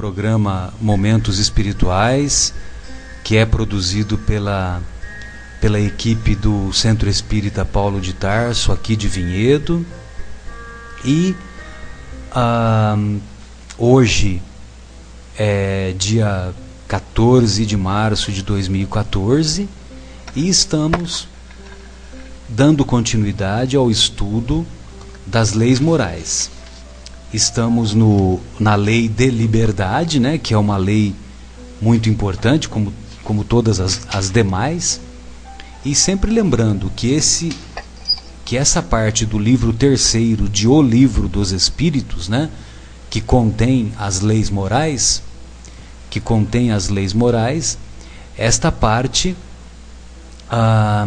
programa Momentos Espirituais, que é produzido pela, pela equipe do Centro Espírita Paulo de Tarso, aqui de Vinhedo. E ah, hoje é dia 14 de março de 2014 e estamos dando continuidade ao estudo das leis morais. Estamos no, na lei de liberdade, né, que é uma lei muito importante, como, como todas as, as demais, e sempre lembrando que esse que essa parte do livro terceiro de O Livro dos Espíritos, né, que contém as leis morais, que contém as leis morais, esta parte ah,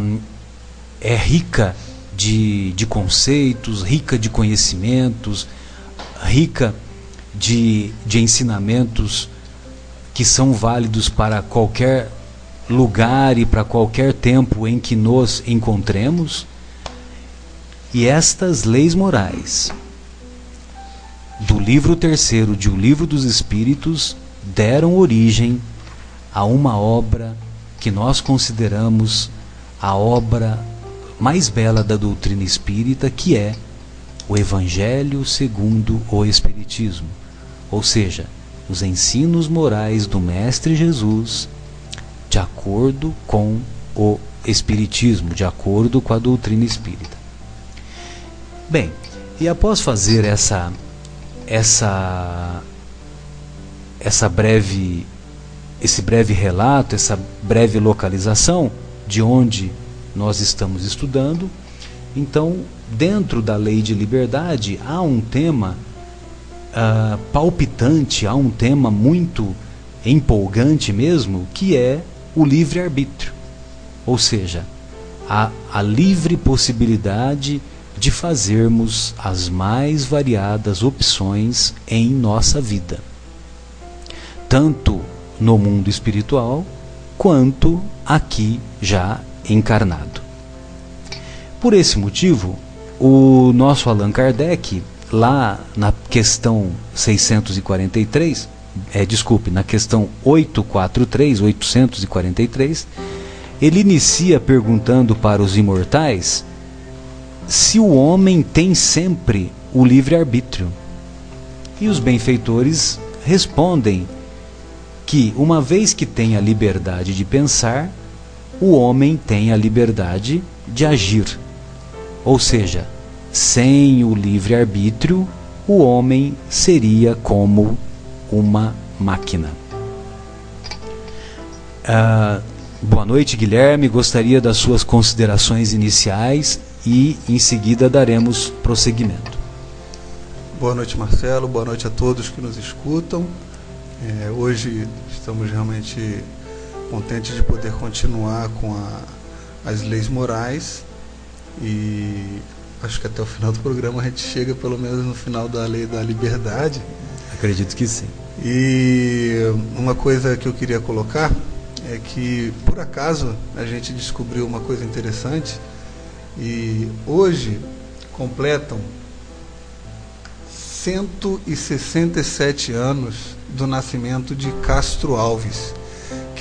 é rica de, de conceitos, rica de conhecimentos, rica de, de ensinamentos que são válidos para qualquer lugar e para qualquer tempo em que nos encontremos. E estas leis morais do livro terceiro de O Livro dos Espíritos deram origem a uma obra que nós consideramos a obra mais bela da doutrina espírita, que é o Evangelho segundo o Espiritismo, ou seja, os ensinos morais do Mestre Jesus de acordo com o Espiritismo, de acordo com a doutrina espírita. Bem, e após fazer essa essa essa breve esse breve relato, essa breve localização de onde nós estamos estudando, então dentro da lei de liberdade há um tema uh, palpitante, há um tema muito empolgante mesmo, que é o livre-arbítrio. Ou seja, a, a livre possibilidade de fazermos as mais variadas opções em nossa vida, tanto no mundo espiritual quanto aqui já encarnado. Por esse motivo, o nosso Allan Kardec, lá na questão 643, é, desculpe, na questão 843, 843, ele inicia perguntando para os imortais se o homem tem sempre o livre-arbítrio. E os benfeitores respondem que, uma vez que tem a liberdade de pensar, o homem tem a liberdade de agir. Ou seja, sem o livre-arbítrio, o homem seria como uma máquina. Uh, boa noite, Guilherme. Gostaria das suas considerações iniciais e em seguida daremos prosseguimento. Boa noite, Marcelo. Boa noite a todos que nos escutam. É, hoje estamos realmente contentes de poder continuar com a, as leis morais e acho que até o final do programa a gente chega pelo menos no final da lei da liberdade. Acredito que sim. E uma coisa que eu queria colocar é que por acaso a gente descobriu uma coisa interessante e hoje completam 167 anos do nascimento de Castro Alves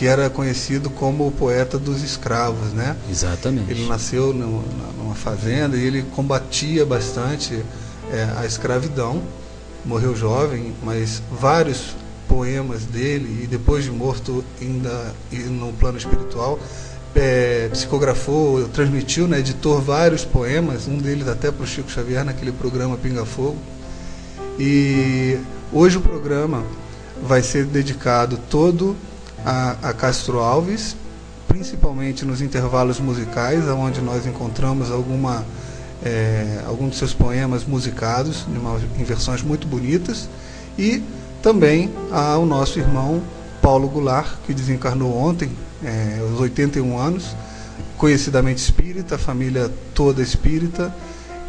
que era conhecido como o poeta dos escravos, né? Exatamente. Ele nasceu no, numa fazenda e ele combatia bastante é, a escravidão. Morreu jovem, mas vários poemas dele e depois de morto ainda no plano espiritual é, psicografou, transmitiu, né, editou vários poemas, um deles até para o Chico Xavier naquele programa Pinga Fogo. E hoje o programa vai ser dedicado todo a, a Castro Alves, principalmente nos intervalos musicais, onde nós encontramos alguma, é, algum de seus poemas musicados, em versões muito bonitas, e também ao nosso irmão Paulo Goulart, que desencarnou ontem, é, aos 81 anos, conhecidamente espírita, família toda espírita,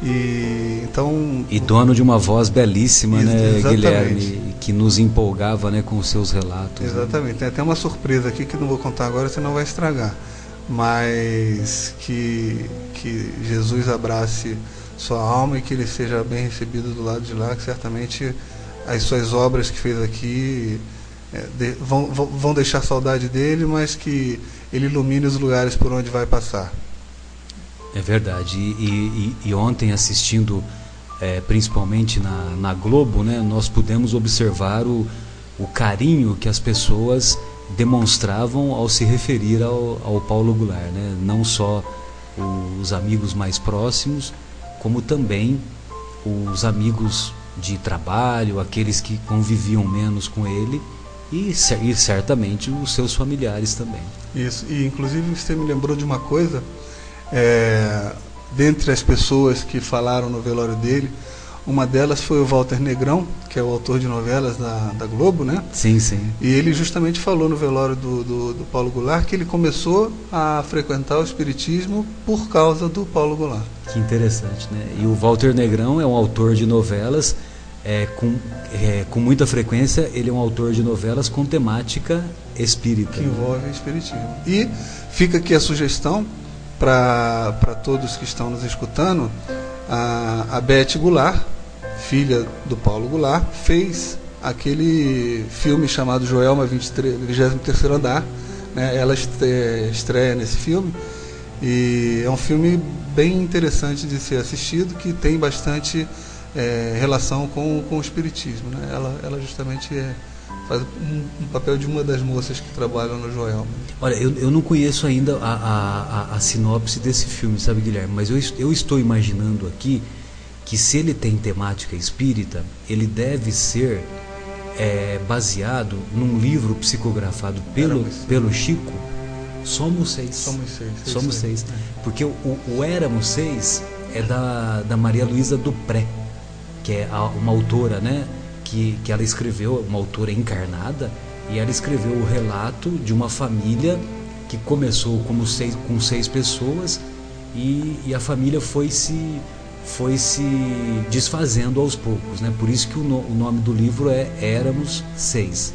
e então e dono de uma voz belíssima, né, Guilherme, que nos empolgava, né, com os seus relatos. Né? Exatamente. Né? Tem até uma surpresa aqui que não vou contar agora, senão vai estragar. Mas que que Jesus abrace sua alma e que ele seja bem recebido do lado de lá, que certamente as suas obras que fez aqui é, de, vão, vão deixar saudade dele, mas que ele ilumine os lugares por onde vai passar. É verdade. E, e, e ontem, assistindo é, principalmente na, na Globo, né, nós pudemos observar o, o carinho que as pessoas demonstravam ao se referir ao, ao Paulo Goulart. Né? Não só os amigos mais próximos, como também os amigos de trabalho, aqueles que conviviam menos com ele e, e certamente os seus familiares também. Isso, e inclusive você me lembrou de uma coisa, é, dentre as pessoas que falaram no velório dele, uma delas foi o Walter Negrão, que é o autor de novelas da, da Globo, né? Sim, sim. E ele justamente falou no velório do, do, do, Paulo Goulart que ele começou a frequentar o Espiritismo por causa do Paulo Goulart. Que interessante, né? E o Walter Negrão é um autor de novelas é, com, é, com muita frequência, ele é um autor de novelas com temática espírita. Que envolve espiritismo. E fica aqui a sugestão para todos que estão nos escutando, a, a Beth Goulart, filha do Paulo Goulart, fez aquele filme chamado Joelma 23, 23 Andar. Né? Ela estreia nesse filme. E é um filme bem interessante de ser assistido, que tem bastante é, relação com, com o espiritismo. Né? Ela, ela justamente é, faz um, um, papel de uma das moças que trabalham no Joelma. Olha, eu, eu não conheço ainda a, a, a, a sinopse desse filme, sabe, Guilherme? Mas eu, eu estou imaginando aqui que se ele tem temática espírita, ele deve ser é, baseado num livro psicografado pelo, pelo Chico, Somos Seis. Somos Seis. Somos Seis. Porque o, o Éramos Seis é da, da Maria Luísa Dupré, que é uma autora, né? Que, que ela escreveu, uma autora encarnada, e ela escreveu o relato de uma família que começou como seis, com seis pessoas e, e a família foi se foi se desfazendo aos poucos, né? Por isso que o, no, o nome do livro é Éramos Seis.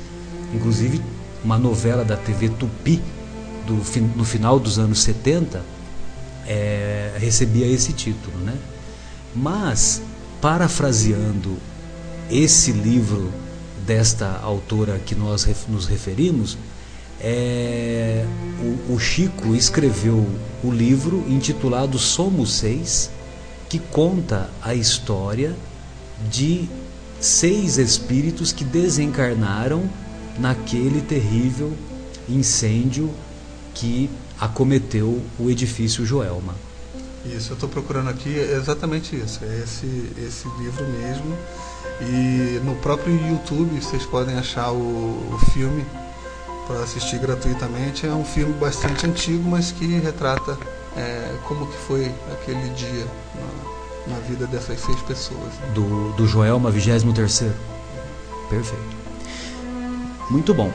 Inclusive, uma novela da TV Tupi, do, no final dos anos 70, é, recebia esse título, né? Mas, parafraseando esse livro desta autora que nós nos referimos, é, o, o Chico escreveu o livro intitulado Somos Seis, que conta a história de seis espíritos que desencarnaram naquele terrível incêndio que acometeu o edifício Joelma. Isso, eu estou procurando aqui exatamente isso, é esse, esse livro mesmo. E no próprio YouTube vocês podem achar o, o filme para assistir gratuitamente. É um filme bastante antigo, mas que retrata é, como que foi aquele dia na, na vida dessas seis pessoas. Né? Do, do Joelma, 23 Perfeito. Muito bom.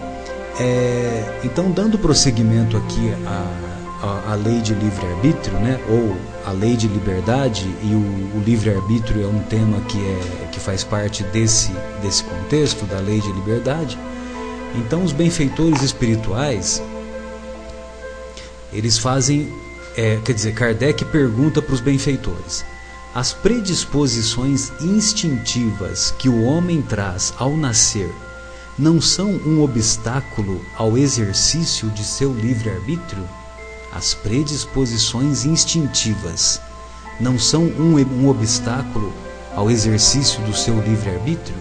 É, então, dando prosseguimento aqui à, à, à lei de livre-arbítrio, né, ou a lei de liberdade, e o, o livre-arbítrio é um tema que, é, que faz parte desse, desse contexto da lei de liberdade. Então, os benfeitores espirituais, eles fazem é, quer dizer, Kardec pergunta para os benfeitores: as predisposições instintivas que o homem traz ao nascer não são um obstáculo ao exercício de seu livre-arbítrio? As predisposições instintivas não são um, um obstáculo ao exercício do seu livre-arbítrio?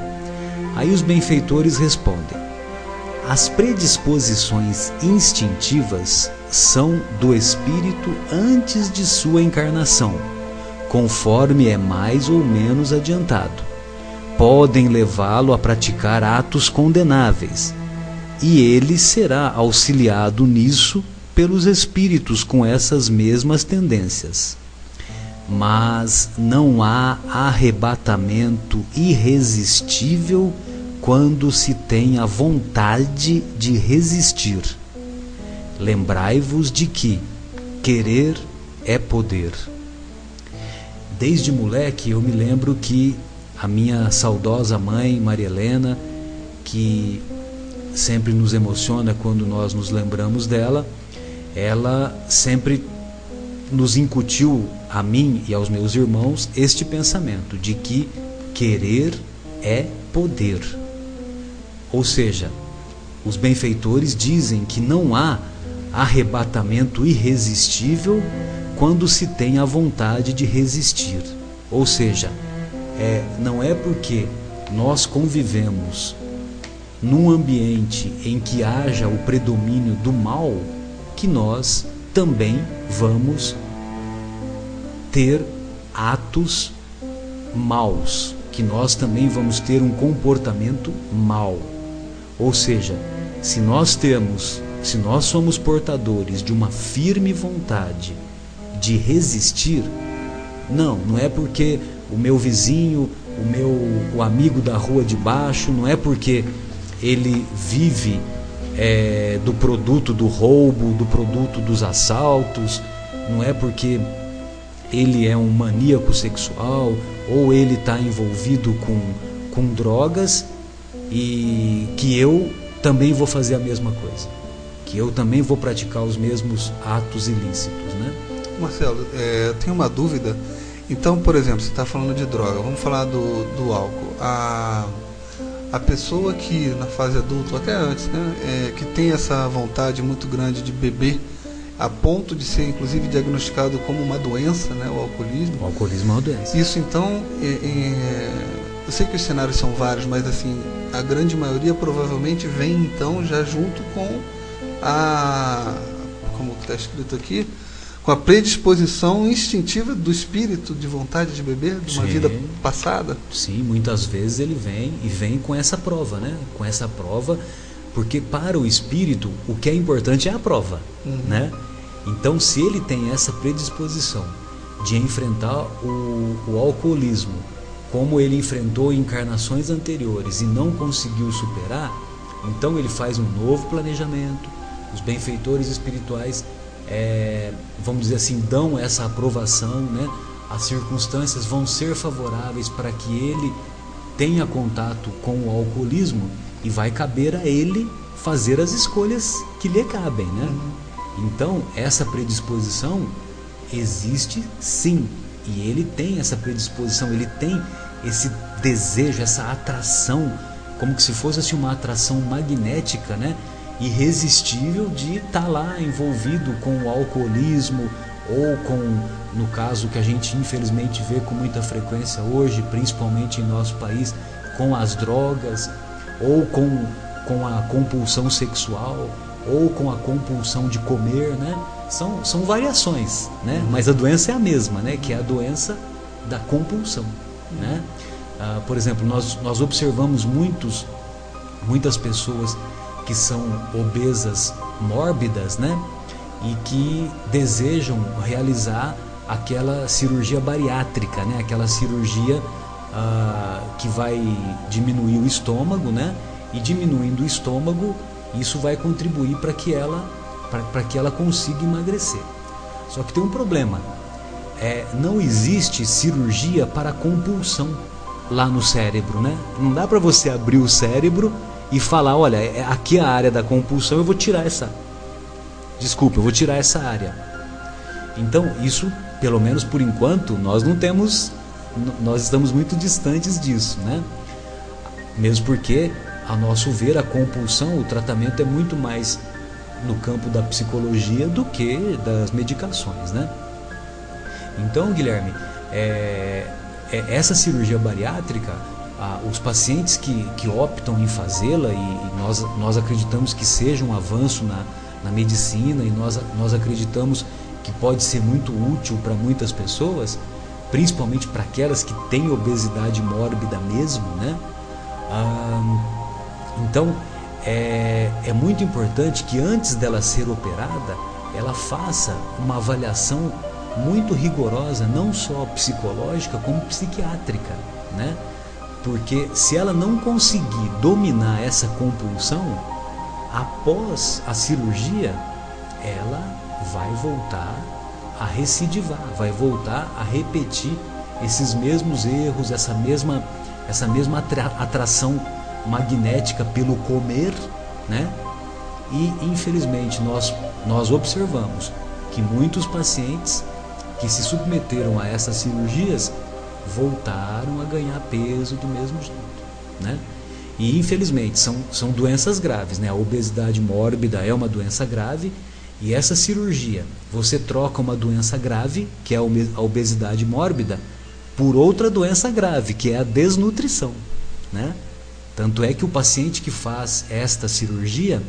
Aí os benfeitores respondem: as predisposições instintivas são do espírito antes de sua encarnação, conforme é mais ou menos adiantado. Podem levá-lo a praticar atos condenáveis, e ele será auxiliado nisso pelos espíritos com essas mesmas tendências. Mas não há arrebatamento irresistível quando se tem a vontade de resistir Lembrai-vos de que querer é poder. Desde moleque eu me lembro que a minha saudosa mãe, Maria Helena, que sempre nos emociona quando nós nos lembramos dela, ela sempre nos incutiu a mim e aos meus irmãos este pensamento de que querer é poder. Ou seja, os benfeitores dizem que não há arrebatamento irresistível quando se tem a vontade de resistir. Ou seja, é, não é porque nós convivemos num ambiente em que haja o predomínio do mal que nós também vamos ter atos maus, que nós também vamos ter um comportamento mau. Ou seja, se nós temos, se nós somos portadores de uma firme vontade de resistir, não, não é porque o meu vizinho, o meu o amigo da rua de baixo, não é porque ele vive é, do produto do roubo, do produto dos assaltos, não é porque ele é um maníaco sexual ou ele está envolvido com, com drogas e que eu também vou fazer a mesma coisa, que eu também vou praticar os mesmos atos ilícitos, né? Marcelo, é, tenho uma dúvida. Então, por exemplo, você está falando de droga, vamos falar do, do álcool. A, a pessoa que na fase adulta, até antes, né, é, que tem essa vontade muito grande de beber, a ponto de ser inclusive diagnosticado como uma doença, né, o alcoolismo. O alcoolismo é uma doença. Isso então, é, é, eu sei que os cenários são vários, mas assim, a grande maioria provavelmente vem então já junto com a, como está escrito aqui, com a predisposição instintiva do espírito de vontade de beber, de uma Sim. vida passada. Sim, muitas vezes ele vem e vem com essa prova, né? Com essa prova, porque para o espírito o que é importante é a prova, Uhum. né? Então, se ele tem essa predisposição de enfrentar o, o alcoolismo, como ele enfrentou encarnações anteriores e não conseguiu superar, então ele faz um novo planejamento. Os benfeitores espirituais, é, vamos dizer assim, dão essa aprovação, né? As circunstâncias vão ser favoráveis para que ele tenha contato com o alcoolismo e vai caber a ele fazer as escolhas que lhe cabem, né? Então, essa predisposição existe sim, e ele tem essa predisposição, ele tem esse desejo, essa atração, como que se fosse assim, uma atração magnética, né? Irresistível de estar lá envolvido com o alcoolismo ou com, no caso que a gente infelizmente vê com muita frequência hoje, principalmente em nosso país, com as drogas ou com, com a compulsão sexual ou com a compulsão de comer, né? São, são variações, né? Mas a doença é a mesma, né? Que é a doença da compulsão, né? Ah, por exemplo, nós, nós observamos muitos, muitas pessoas que são obesas mórbidas, né? E que desejam realizar aquela cirurgia bariátrica, né? Aquela cirurgia ah, que vai diminuir o estômago, né? E diminuindo o estômago, isso vai contribuir para que ela para que ela consiga emagrecer. Só que tem um problema. É, não existe cirurgia para compulsão lá no cérebro, né? Não dá para você abrir o cérebro e falar, olha, é aqui a área da compulsão, eu vou tirar essa. Desculpa, eu vou tirar essa área. Então, isso, pelo menos por enquanto, nós não temos nós estamos muito distantes disso, né? Mesmo porque, a nosso ver, a compulsão, o tratamento é muito mais no campo da psicologia do que das medicações, né? Então, Guilherme, é, é, essa cirurgia bariátrica, os pacientes que, que optam em fazê-la, e, e nós, nós acreditamos que seja um avanço na, na medicina, e nós, nós acreditamos que pode ser muito útil para muitas pessoas, principalmente para aquelas que têm obesidade mórbida mesmo, né? Ah, então, é, é muito importante que antes dela ser operada, ela faça uma avaliação muito rigorosa, não só psicológica, como psiquiátrica, né? Porque se ela não conseguir dominar essa compulsão, após a cirurgia, ela vai voltar a recidivar, vai voltar a repetir esses mesmos erros, essa mesma, essa mesma atra- atração magnética pelo comer, né? E infelizmente nós, nós observamos que muitos pacientes que se submeteram a essas cirurgias voltaram a ganhar peso do mesmo jeito. né? E infelizmente são, são doenças graves, né? A obesidade mórbida é uma doença grave e essa cirurgia, você troca uma doença grave, que é a obesidade mórbida, por outra doença grave, que é a desnutrição, né? Tanto é que o paciente que faz esta cirurgia,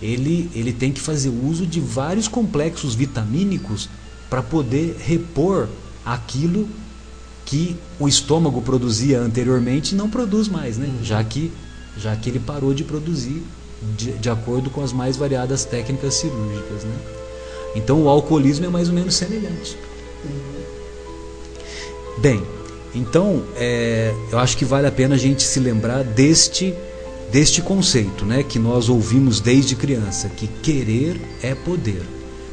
ele, ele tem que fazer uso de vários complexos vitamínicos para poder repor aquilo que o estômago produzia anteriormente não produz mais, né? Uhum. Já que já que ele parou de produzir de, de acordo com as mais variadas técnicas cirúrgicas, né? Então o alcoolismo é mais ou menos semelhante. Uhum. Bem, então é, eu acho que vale a pena a gente se lembrar deste deste conceito, né, que nós ouvimos desde criança, que querer é poder.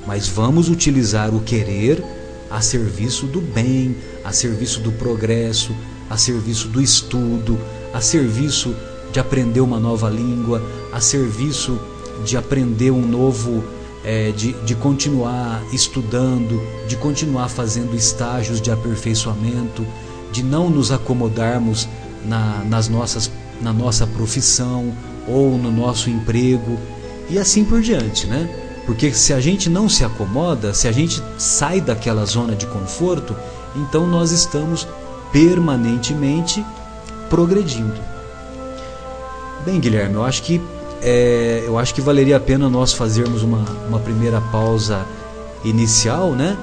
Mas vamos utilizar o querer a serviço do bem, a serviço do progresso, a serviço do estudo, a serviço de aprender uma nova língua, a serviço de aprender um novo, é, de, de continuar estudando, de continuar fazendo estágios de aperfeiçoamento, de não nos acomodarmos na, nas nossas, na nossa profissão ou no nosso emprego e assim por diante, né? Porque se a gente não se acomoda, se a gente sai daquela zona de conforto, então nós estamos permanentemente progredindo. Bem, Guilherme, eu acho que é, eu acho que valeria a pena nós fazermos uma, uma primeira pausa inicial, né?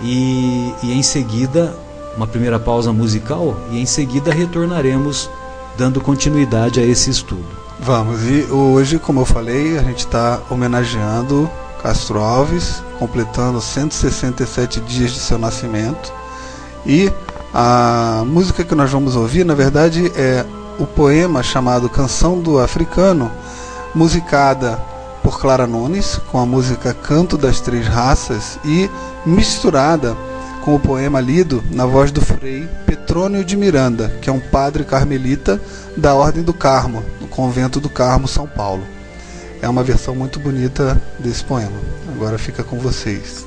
E, e em seguida uma primeira pausa musical e em seguida retornaremos dando continuidade a esse estudo. Vamos, e hoje, como eu falei, a gente está homenageando Castro Alves, completando 167 dias de seu nascimento. E a música que nós vamos ouvir, na verdade, é o poema chamado Canção do Africano, musicada por Clara Nunes, com a música Canto das Três Raças e misturada com o poema lido na voz do frei Petrônio de Miranda, que é um padre carmelita da Ordem do Carmo, no convento do Carmo, São Paulo. É uma versão muito bonita desse poema. Agora fica com vocês.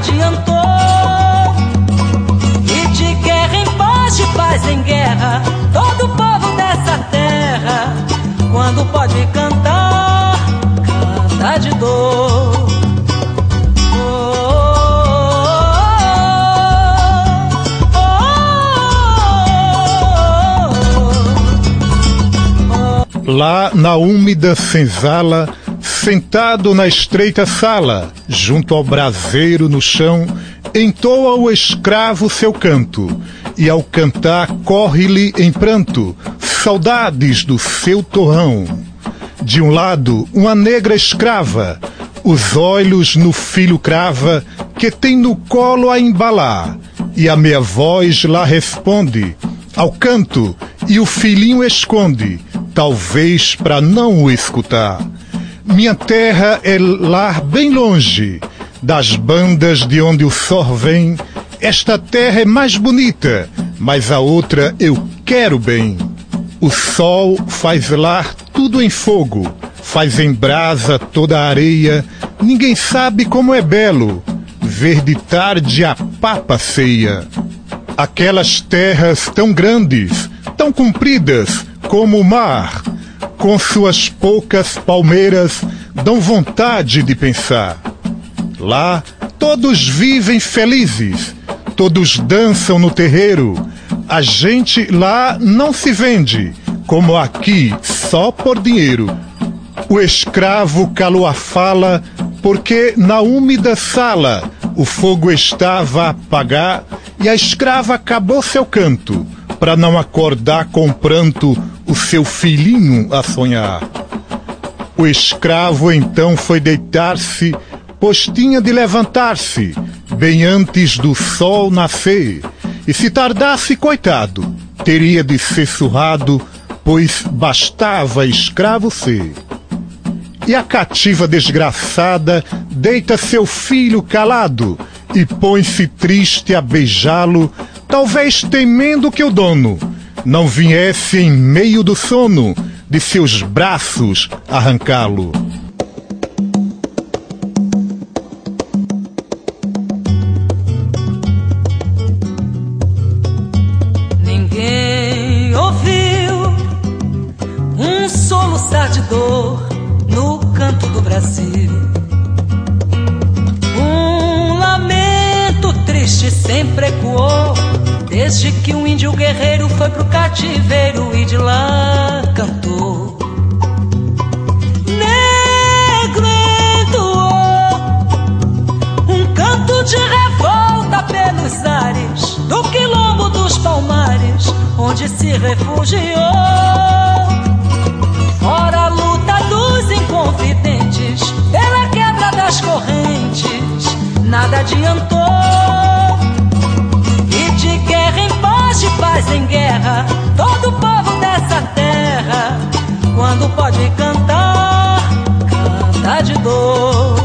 Adiantou de paz em guerra, todo povo dessa terra, quando pode cantar, canta de dor. Lá na úmida senzala, sentado na estreita sala, junto ao braseiro no chão, entoa o escravo seu canto e ao cantar corre-lhe em pranto saudades do seu torrão. De um lado, uma negra escrava, os olhos no filho crava, que tem no colo a embalar, e a minha voz lá responde, ao canto, e o filhinho esconde, talvez para não o escutar. Minha terra é lar bem longe, das bandas de onde o sol vem, esta terra é mais bonita, mas a outra eu quero bem. O sol faz velar tudo em fogo, faz em brasa toda a areia. Ninguém sabe como é belo ver de tarde a papa ceia. Aquelas terras tão grandes, tão compridas como o mar, com suas poucas palmeiras, dão vontade de pensar. Lá todos vivem felizes todos dançam no terreiro. A gente lá não se vende, como aqui, só por dinheiro. O escravo calou a fala, porque na úmida sala O fogo estava a apagar e a escrava acabou seu canto, para não acordar com pranto o seu filhinho a sonhar. O escravo então foi deitar-se, pois tinha de levantar-se, bem antes do sol nascer, e se tardasse, coitado, teria de ser surrado, pois bastava escravo ser. E a cativa desgraçada deita seu filho calado e põe-se triste a beijá-lo, talvez temendo que o dono não viesse em meio do sono de seus braços arrancá-lo. Nada adiantou guerra em paz, de paz em guerra. Todo povo dessa terra, quando pode cantar, canta de dor.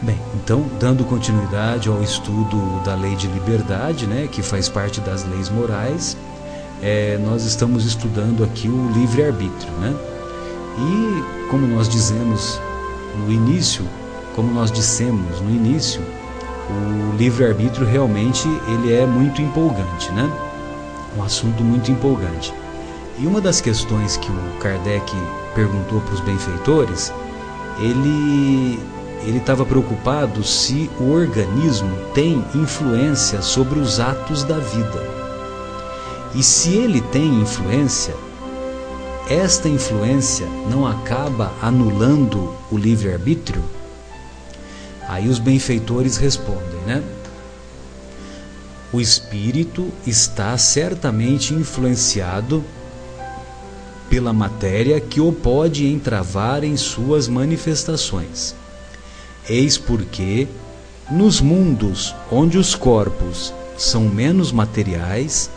Bem, então, dando continuidade ao estudo da lei de liberdade, né, que faz parte das leis morais, é, nós estamos estudando aqui o livre-arbítrio. Né? E, como nós dizemos no início, como nós dissemos no início, o livre-arbítrio realmente ele é muito empolgante, né? um assunto muito empolgante. E uma das questões que o Kardec perguntou para os benfeitores, ele ele estava preocupado se o organismo tem influência sobre os atos da vida. E se ele tem influência, esta influência não acaba anulando o livre-arbítrio? Aí os benfeitores respondem, né? O espírito está certamente influenciado pela matéria que o pode entravar em suas manifestações. Eis porque, nos mundos onde os corpos são menos materiais,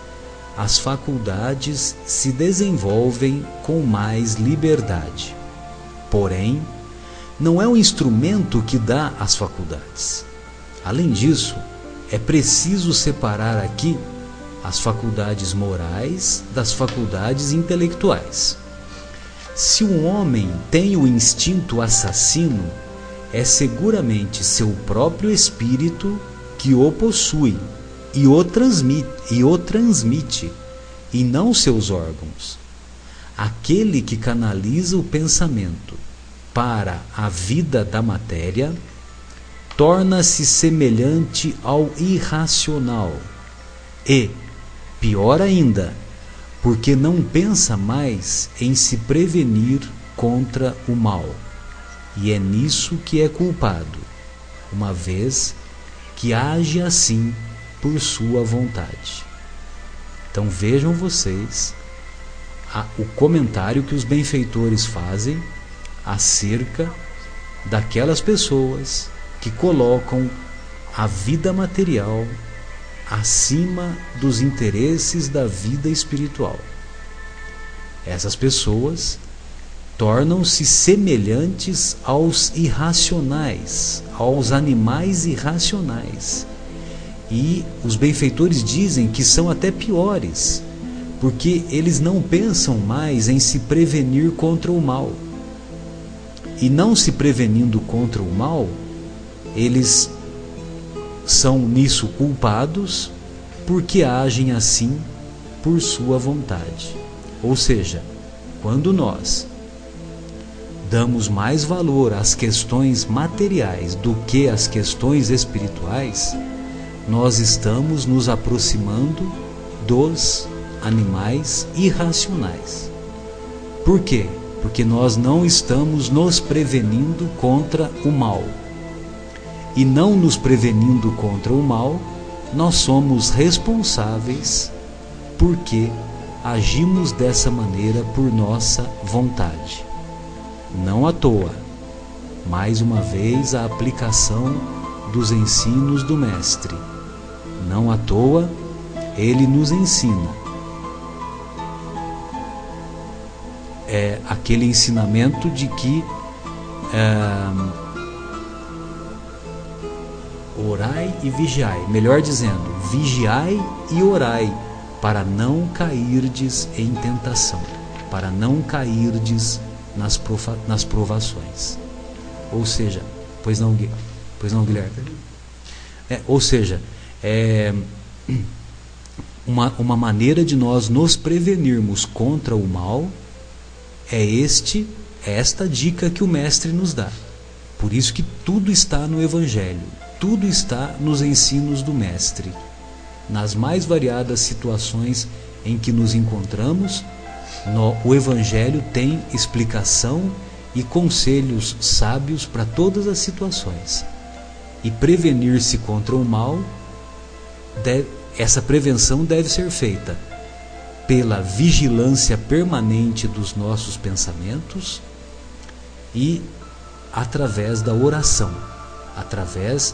as faculdades se desenvolvem com mais liberdade. Porém, não é o instrumento que dá as faculdades. Além disso, é preciso separar aqui as faculdades morais das faculdades intelectuais. Se um homem tem o instinto assassino, é seguramente seu próprio espírito que o possui e o transmite, e o transmite, e não seus órgãos. Aquele que canaliza o pensamento para a vida da matéria torna-se semelhante ao irracional e, pior ainda, porque não pensa mais em se prevenir contra o mal. E é nisso que é culpado, uma vez que age assim por sua vontade. Então vejam vocês a, o comentário que os benfeitores fazem acerca daquelas pessoas que colocam a vida material acima dos interesses da vida espiritual. Essas pessoas tornam-se semelhantes aos irracionais, aos animais irracionais e os benfeitores dizem que são até piores, porque eles não pensam mais em se prevenir contra o mal. E não se prevenindo contra o mal, eles são nisso culpados porque agem assim por sua vontade. Ou seja, quando nós damos mais valor às questões materiais do que às questões espirituais, nós estamos nos aproximando dos animais irracionais. Por quê? Porque nós não estamos nos prevenindo contra o mal. E não nos prevenindo contra o mal, nós somos responsáveis porque agimos dessa maneira por nossa vontade. Não à toa, mais uma vez a aplicação dos ensinos do Mestre não à toa, ele nos ensina. É aquele ensinamento de que é, orai e vigiai, melhor dizendo, vigiai e orai, para não cairdes em tentação, para não cairdes nas, profa, nas provações. Ou seja, pois não, pois não Guilherme? É, ou seja, é uma, uma maneira de nós nos prevenirmos contra o mal é este é esta dica que o mestre nos dá. Por isso que tudo está no evangelho, tudo está nos ensinos do mestre. Nas mais variadas situações em que nos encontramos, no, o evangelho tem explicação e conselhos sábios para todas as situações. E prevenir-se contra o mal deve, essa prevenção deve ser feita pela vigilância permanente dos nossos pensamentos e através da oração, através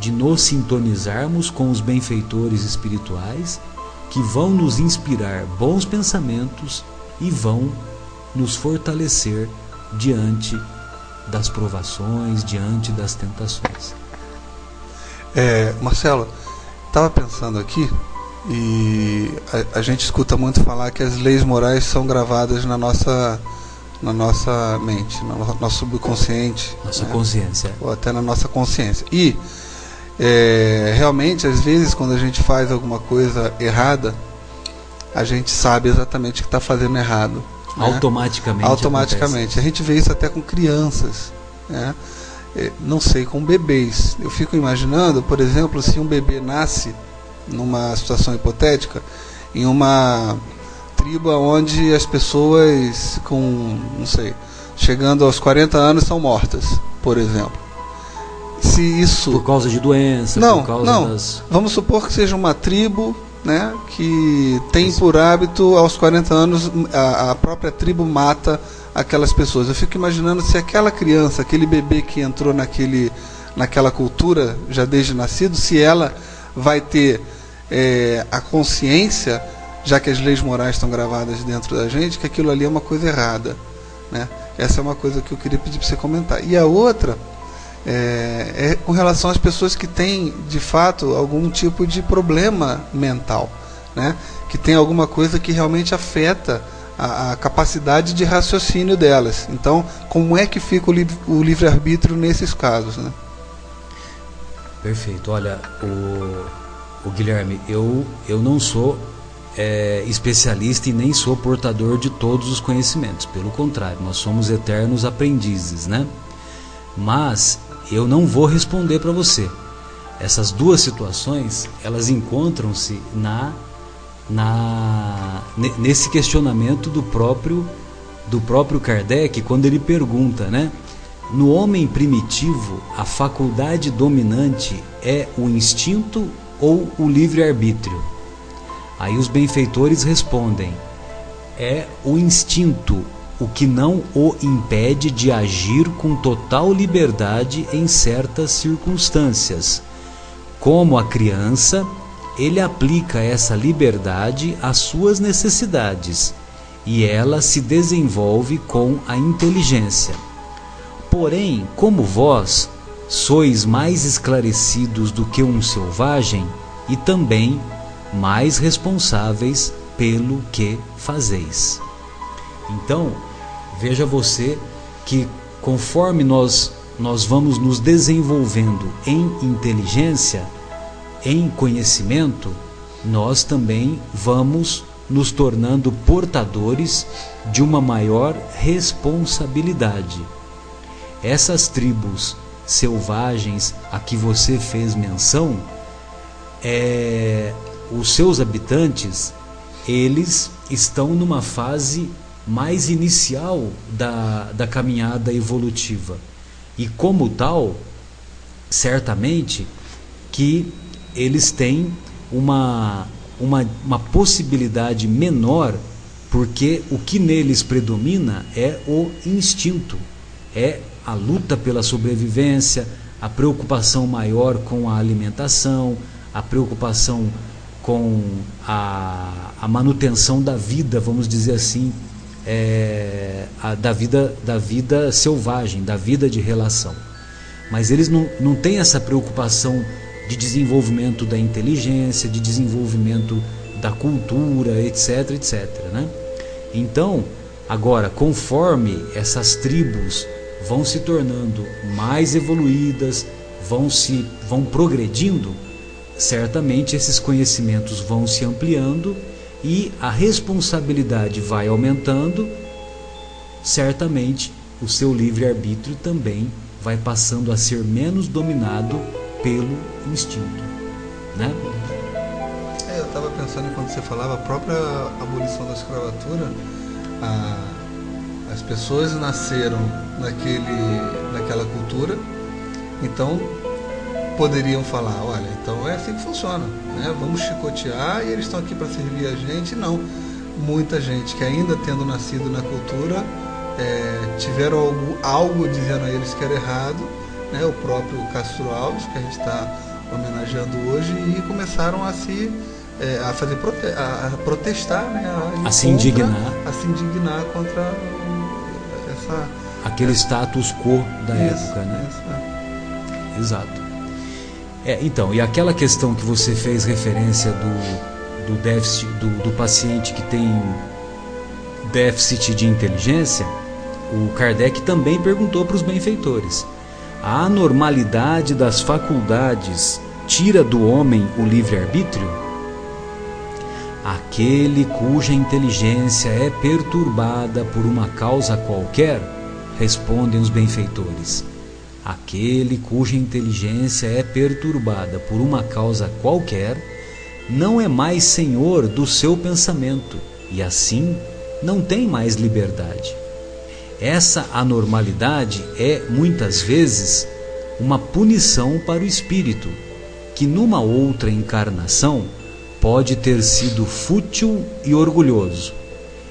de nos sintonizarmos com os benfeitores espirituais que vão nos inspirar bons pensamentos e vão nos fortalecer diante das provações, diante das tentações. É, Marcelo, estava pensando aqui e a, a, gente escuta muito falar que as leis morais são gravadas na nossa na nossa mente, no nosso subconsciente, nossa né? consciência, ou até na nossa consciência. E é, realmente, às vezes, quando a gente faz alguma coisa errada, a gente sabe exatamente o que está fazendo errado. Né? Automaticamente. Automaticamente. Acontece. A gente vê isso até com crianças. Né? É, não sei, com bebês. Eu fico imaginando, por exemplo, se um bebê nasce numa situação hipotética, em uma tribo onde as pessoas com, não sei, chegando aos 40 anos são mortas, por exemplo. Se isso por causa de doença, não, não. das Vamos supor que seja uma tribo né, que tem por hábito aos 40 anos a, a, própria tribo mata aquelas pessoas. Eu fico imaginando se aquela criança, aquele bebê que entrou naquele, naquela cultura já desde nascido, se ela vai ter é, a consciência, já que as leis morais estão gravadas dentro da gente, que aquilo ali é uma coisa errada. Né? Essa é uma coisa que eu queria pedir para você comentar. E a outra é, é, com relação às pessoas que têm, de fato, algum tipo de problema mental, né? que tem alguma coisa que realmente afeta a, a capacidade de raciocínio delas. Então, como é que fica o, li o livre-arbítrio nesses casos? Né? Perfeito. Olha, o, o Guilherme, eu, eu não sou é, especialista e nem sou portador de todos os conhecimentos. Pelo contrário, nós somos eternos aprendizes, né? Mas eu não vou responder para você. Essas duas situações, elas encontram-se na, na nesse questionamento do próprio do próprio Kardec quando ele pergunta, né? No homem primitivo, a faculdade dominante é o instinto ou o livre-arbítrio? Aí os benfeitores respondem: é o instinto o que não o impede de agir com total liberdade em certas circunstâncias. Como a criança, ele aplica essa liberdade às suas necessidades e ela se desenvolve com a inteligência. Porém, como vós sois mais esclarecidos do que um selvagem e também mais responsáveis pelo que fazeis. Então, veja você que conforme nós nós vamos nos desenvolvendo em inteligência, em conhecimento, nós também vamos nos tornando portadores de uma maior responsabilidade. Essas tribos selvagens a que você fez menção, é, os seus habitantes, eles estão numa fase mais inicial da, da caminhada evolutiva. E como tal, certamente que eles têm uma, uma, uma possibilidade menor, porque o que neles predomina é o instinto, é a luta pela sobrevivência, a preocupação maior com a alimentação, a preocupação com a, a manutenção da vida, vamos dizer assim, é, a, da, vida, da vida selvagem, da vida de relação. Mas eles não, não têm essa preocupação de desenvolvimento da inteligência, de desenvolvimento da cultura, etc, etc. Né? Então, agora, conforme essas tribos vão se tornando mais evoluídas, vão se vão progredindo, certamente esses conhecimentos vão se ampliando e a responsabilidade vai aumentando, certamente o seu livre-arbítrio também vai passando a ser menos dominado pelo instinto. Né? É, eu estava pensando enquanto você falava, a própria abolição da escravatura, a, as pessoas nasceram naquele, naquela cultura, então poderiam falar, olha, então é assim que funciona, né? Vamos chicotear e eles estão aqui para servir a gente. Não, muita gente que ainda tendo nascido na cultura é, tiveram algo, algo dizendo a eles que era errado, né? O próprio Castro Alves que a gente está homenageando hoje e começaram a se é, a fazer prote a, protestar, né? A, a se indignar, a se indignar contra essa aquele status quo da Isso, época, né? isso, é. Exato. É, então, e aquela questão que você fez referência do, do déficit do, do paciente que tem déficit de inteligência, o Kardec também perguntou para os benfeitores: a anormalidade das faculdades tira do homem o livre-arbítrio? Aquele cuja inteligência é perturbada por uma causa qualquer, respondem os benfeitores. Aquele cuja inteligência é perturbada por uma causa qualquer, não é mais senhor do seu pensamento e assim não tem mais liberdade. Essa anormalidade é muitas vezes uma punição para o espírito, que numa outra encarnação pode ter sido fútil e orgulhoso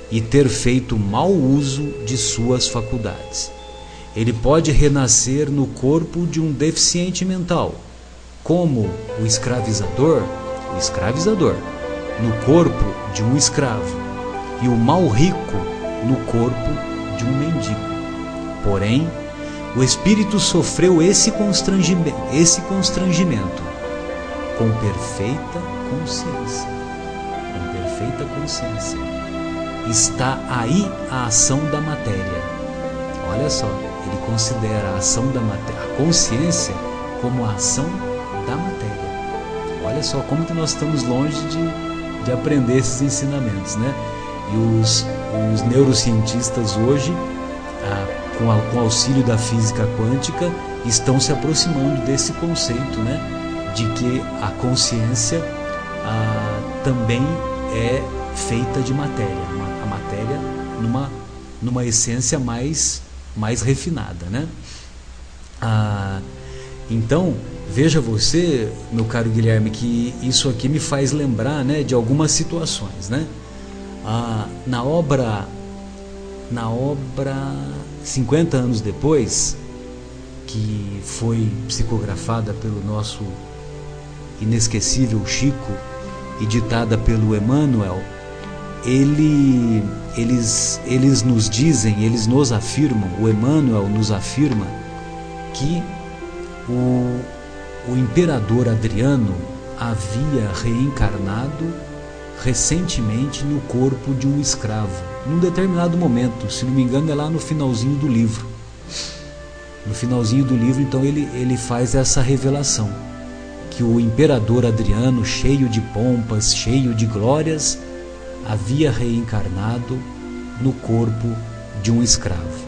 e ter feito mau uso de suas faculdades. Ele pode renascer no corpo de um deficiente mental, como o escravizador, o escravizador, no corpo de um escravo, e o mal rico no corpo de um mendigo. Porém, o espírito sofreu esse constrangimento, esse constrangimento com perfeita consciência. Com perfeita consciência. Está aí a ação da matéria. Olha só, considera a ação da matéria, a consciência como a ação da matéria. Olha só como que nós estamos longe de, de aprender esses ensinamentos, né? E os, os neurocientistas hoje, ah, com, a, com auxílio da física quântica, estão se aproximando desse conceito, né? De que a consciência ah, também é feita de matéria, a matéria numa, numa essência mais, mais refinada, né? Ah, então, veja você, meu caro Guilherme, que isso aqui me faz lembrar né, de algumas situações, né? Ah, na obra na obra 50 anos depois que foi psicografada pelo nosso inesquecível Chico e ditada pelo Emmanuel ele eles eles nos dizem eles nos afirmam o Emmanuel nos afirma que o, o imperador Adriano havia reencarnado recentemente no corpo de um escravo, num determinado momento, se não me engano, é lá no finalzinho do livro. No finalzinho do livro, então, ele, ele faz essa revelação: que o imperador Adriano, cheio de pompas, cheio de glórias, havia reencarnado no corpo de um escravo.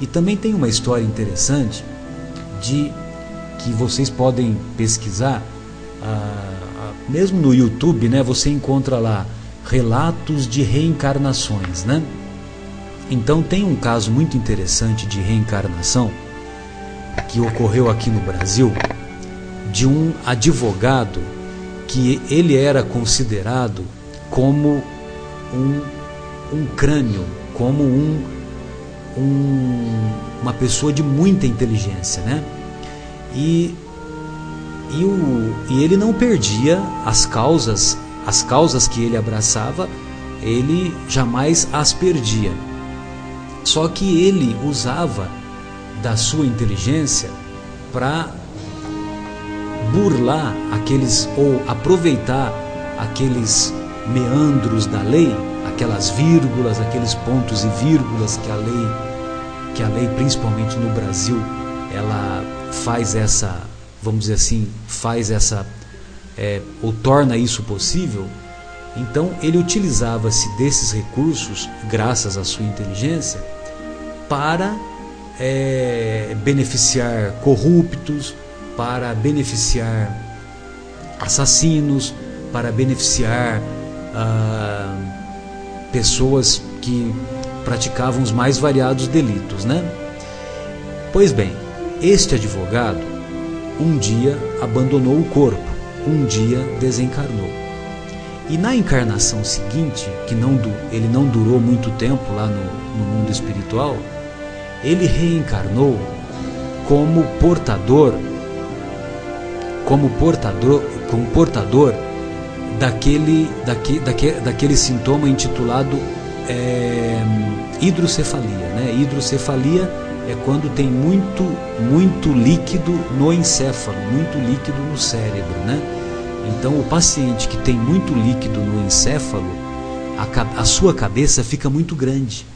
E também tem uma história interessante de que vocês podem pesquisar. Ah, mesmo no YouTube, né, você encontra lá relatos de reencarnações, né? Então tem um caso muito interessante de reencarnação que ocorreu aqui no Brasil de um advogado que ele era considerado como um, um crânio, como um, um, uma pessoa de muita inteligência, né? E e, o, e ele não perdia as causas, as causas que ele abraçava, ele jamais as perdia. Só que ele usava da sua inteligência para burlar aqueles ou aproveitar aqueles meandros da lei, aquelas vírgulas, aqueles pontos e vírgulas que a lei que a lei principalmente no Brasil ela faz essa vamos dizer assim, faz essa é, ou torna isso possível, então ele utilizava-se desses recursos, graças à sua inteligência, para é, beneficiar corruptos, para beneficiar assassinos, para beneficiar pessoas que praticavam os mais variados delitos, né? Pois bem, este advogado um dia abandonou o corpo, um dia desencarnou. E na encarnação seguinte, que não, ele não durou muito tempo lá no, no mundo espiritual, ele reencarnou como portador, como portador, como portador daquele, daquele, daquele, daquele sintoma intitulado é, hidrocefalia. Né? Hidrocefalia é quando tem muito, muito líquido no encéfalo, muito líquido no cérebro. Né? Então, o paciente que tem muito líquido no encéfalo, a, a sua cabeça fica muito grande,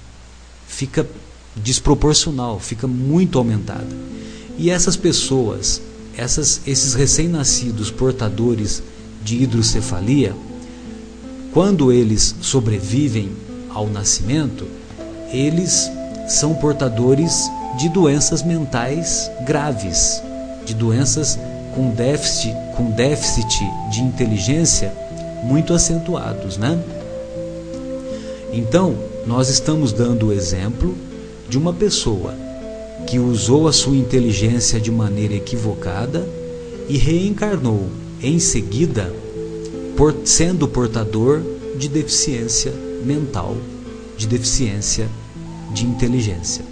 fica desproporcional, fica muito aumentada. E essas pessoas, essas, esses recém-nascidos portadores de hidrocefalia, quando eles sobrevivem ao nascimento, eles são portadores de doenças mentais graves, de doenças com déficit, com déficit de inteligência muito acentuados, né? Então, nós estamos dando o exemplo de uma pessoa que usou a sua inteligência de maneira equivocada e reencarnou em seguida por, sendo portador de deficiência mental, de deficiência de inteligência.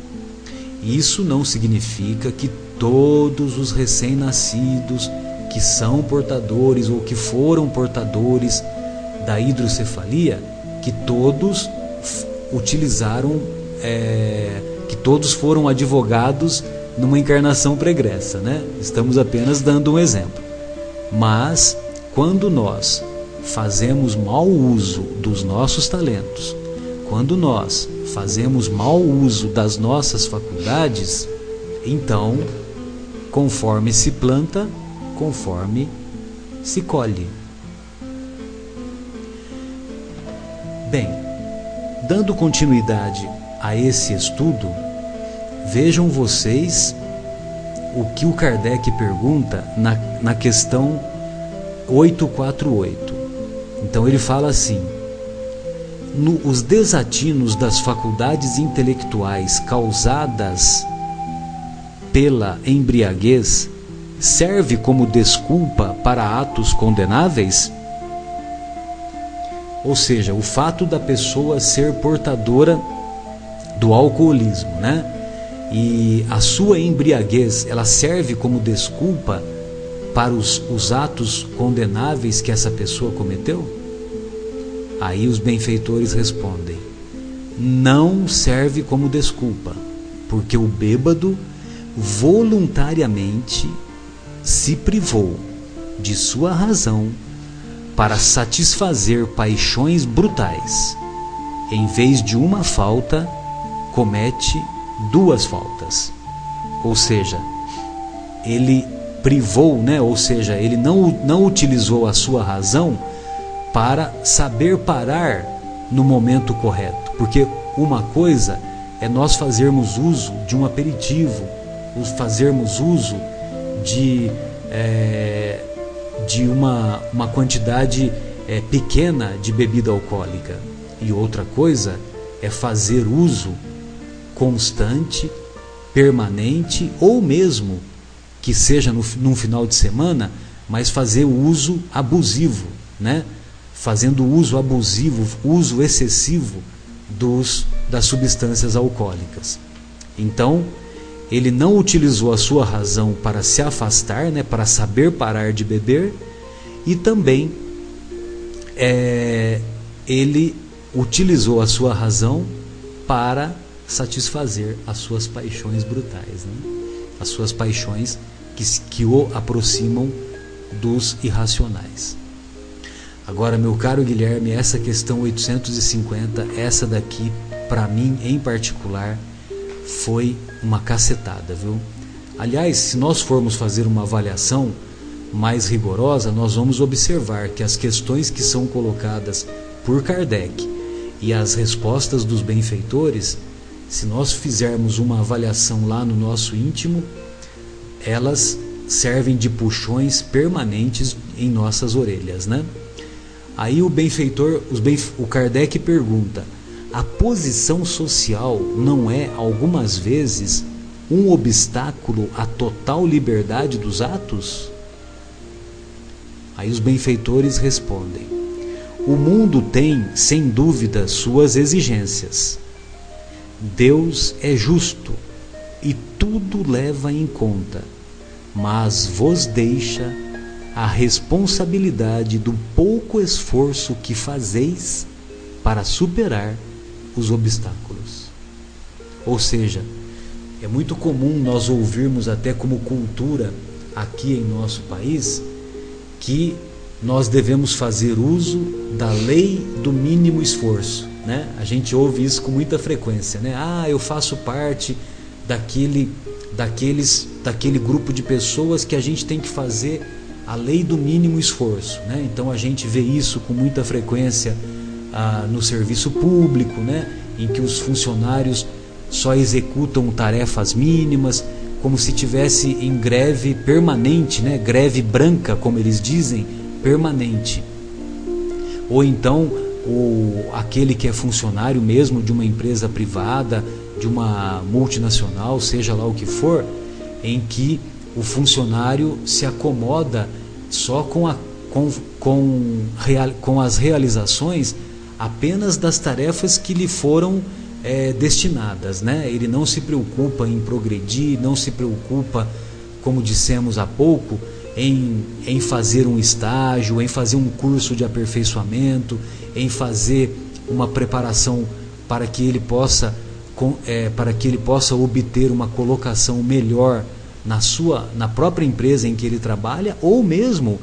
Isso não significa que todos os recém-nascidos que são portadores ou que foram portadores da hidrocefalia, que todos utilizaram, é, que todos foram advogados numa encarnação pregressa, né? Estamos apenas dando um exemplo. Mas quando nós fazemos mau uso dos nossos talentos, quando nós fazemos mau uso das nossas faculdades, então, conforme se planta, conforme se colhe. Bem, dando continuidade a esse estudo, vejam vocês o que o Kardec pergunta na, na questão 848. Então ele fala assim: no, os desatinos das faculdades intelectuais causadas pela embriaguez serve como desculpa para atos condenáveis? Ou seja, o fato da pessoa ser portadora do alcoolismo, né? E a sua embriaguez, ela serve como desculpa para os, os atos condenáveis que essa pessoa cometeu? Aí os benfeitores respondem: não serve como desculpa, porque o bêbado voluntariamente se privou de sua razão para satisfazer paixões brutais. Em vez de uma falta, comete duas faltas. Ou seja, ele privou, né? ou seja, ele não, não utilizou a sua razão para saber parar no momento correto. Porque uma coisa é nós fazermos uso de um aperitivo, fazermos uso de, é, de uma, uma quantidade é, pequena de bebida alcoólica. E outra coisa é fazer uso constante, permanente ou mesmo que seja no, num final de semana, mas fazer o uso abusivo, né? fazendo uso abusivo, uso excessivo dos, das substâncias alcoólicas. Então, ele não utilizou a sua razão para se afastar, né, para saber parar de beber, e também é, ele utilizou a sua razão para satisfazer as suas paixões brutais, né? as suas paixões que, que o aproximam dos irracionais. Agora, meu caro Guilherme, essa questão 850, essa daqui, para mim em particular, foi uma cacetada, viu? Aliás, se nós formos fazer uma avaliação mais rigorosa, nós vamos observar que as questões que são colocadas por Kardec e as respostas dos benfeitores, se nós fizermos uma avaliação lá no nosso íntimo, elas servem de puxões permanentes em nossas orelhas, né? Aí o benfeitor, benf... o Kardec pergunta: a posição social não é algumas vezes um obstáculo à total liberdade dos atos? Aí os benfeitores respondem: o mundo tem, sem dúvida, suas exigências. Deus é justo e tudo leva em conta, mas vos deixa a responsabilidade do pouco esforço que fazeis para superar os obstáculos. Ou seja, é muito comum nós ouvirmos até como cultura aqui em nosso país que nós devemos fazer uso da lei do mínimo esforço. Né? A gente ouve isso com muita frequência. Né? Ah, eu faço parte daquele, daqueles, daquele grupo de pessoas que a gente tem que fazer a lei do mínimo esforço. Né? Então a gente vê isso com muita frequência ah, no serviço público, né? em que os funcionários só executam tarefas mínimas, como se tivesse em greve permanente, né? greve branca, como eles dizem, permanente. Ou então o, aquele que é funcionário mesmo de uma empresa privada, de uma multinacional, seja lá o que for, em que o funcionário se acomoda só com, a, com, com, real, com as realizações apenas das tarefas que lhe foram é, destinadas. Né? Ele não se preocupa em progredir, não se preocupa, como dissemos há pouco, em, em fazer um estágio, em fazer um curso de aperfeiçoamento, em fazer uma preparação para que ele possa, é, para que ele possa obter uma colocação melhor na sua na própria empresa em que ele trabalha ou mesmo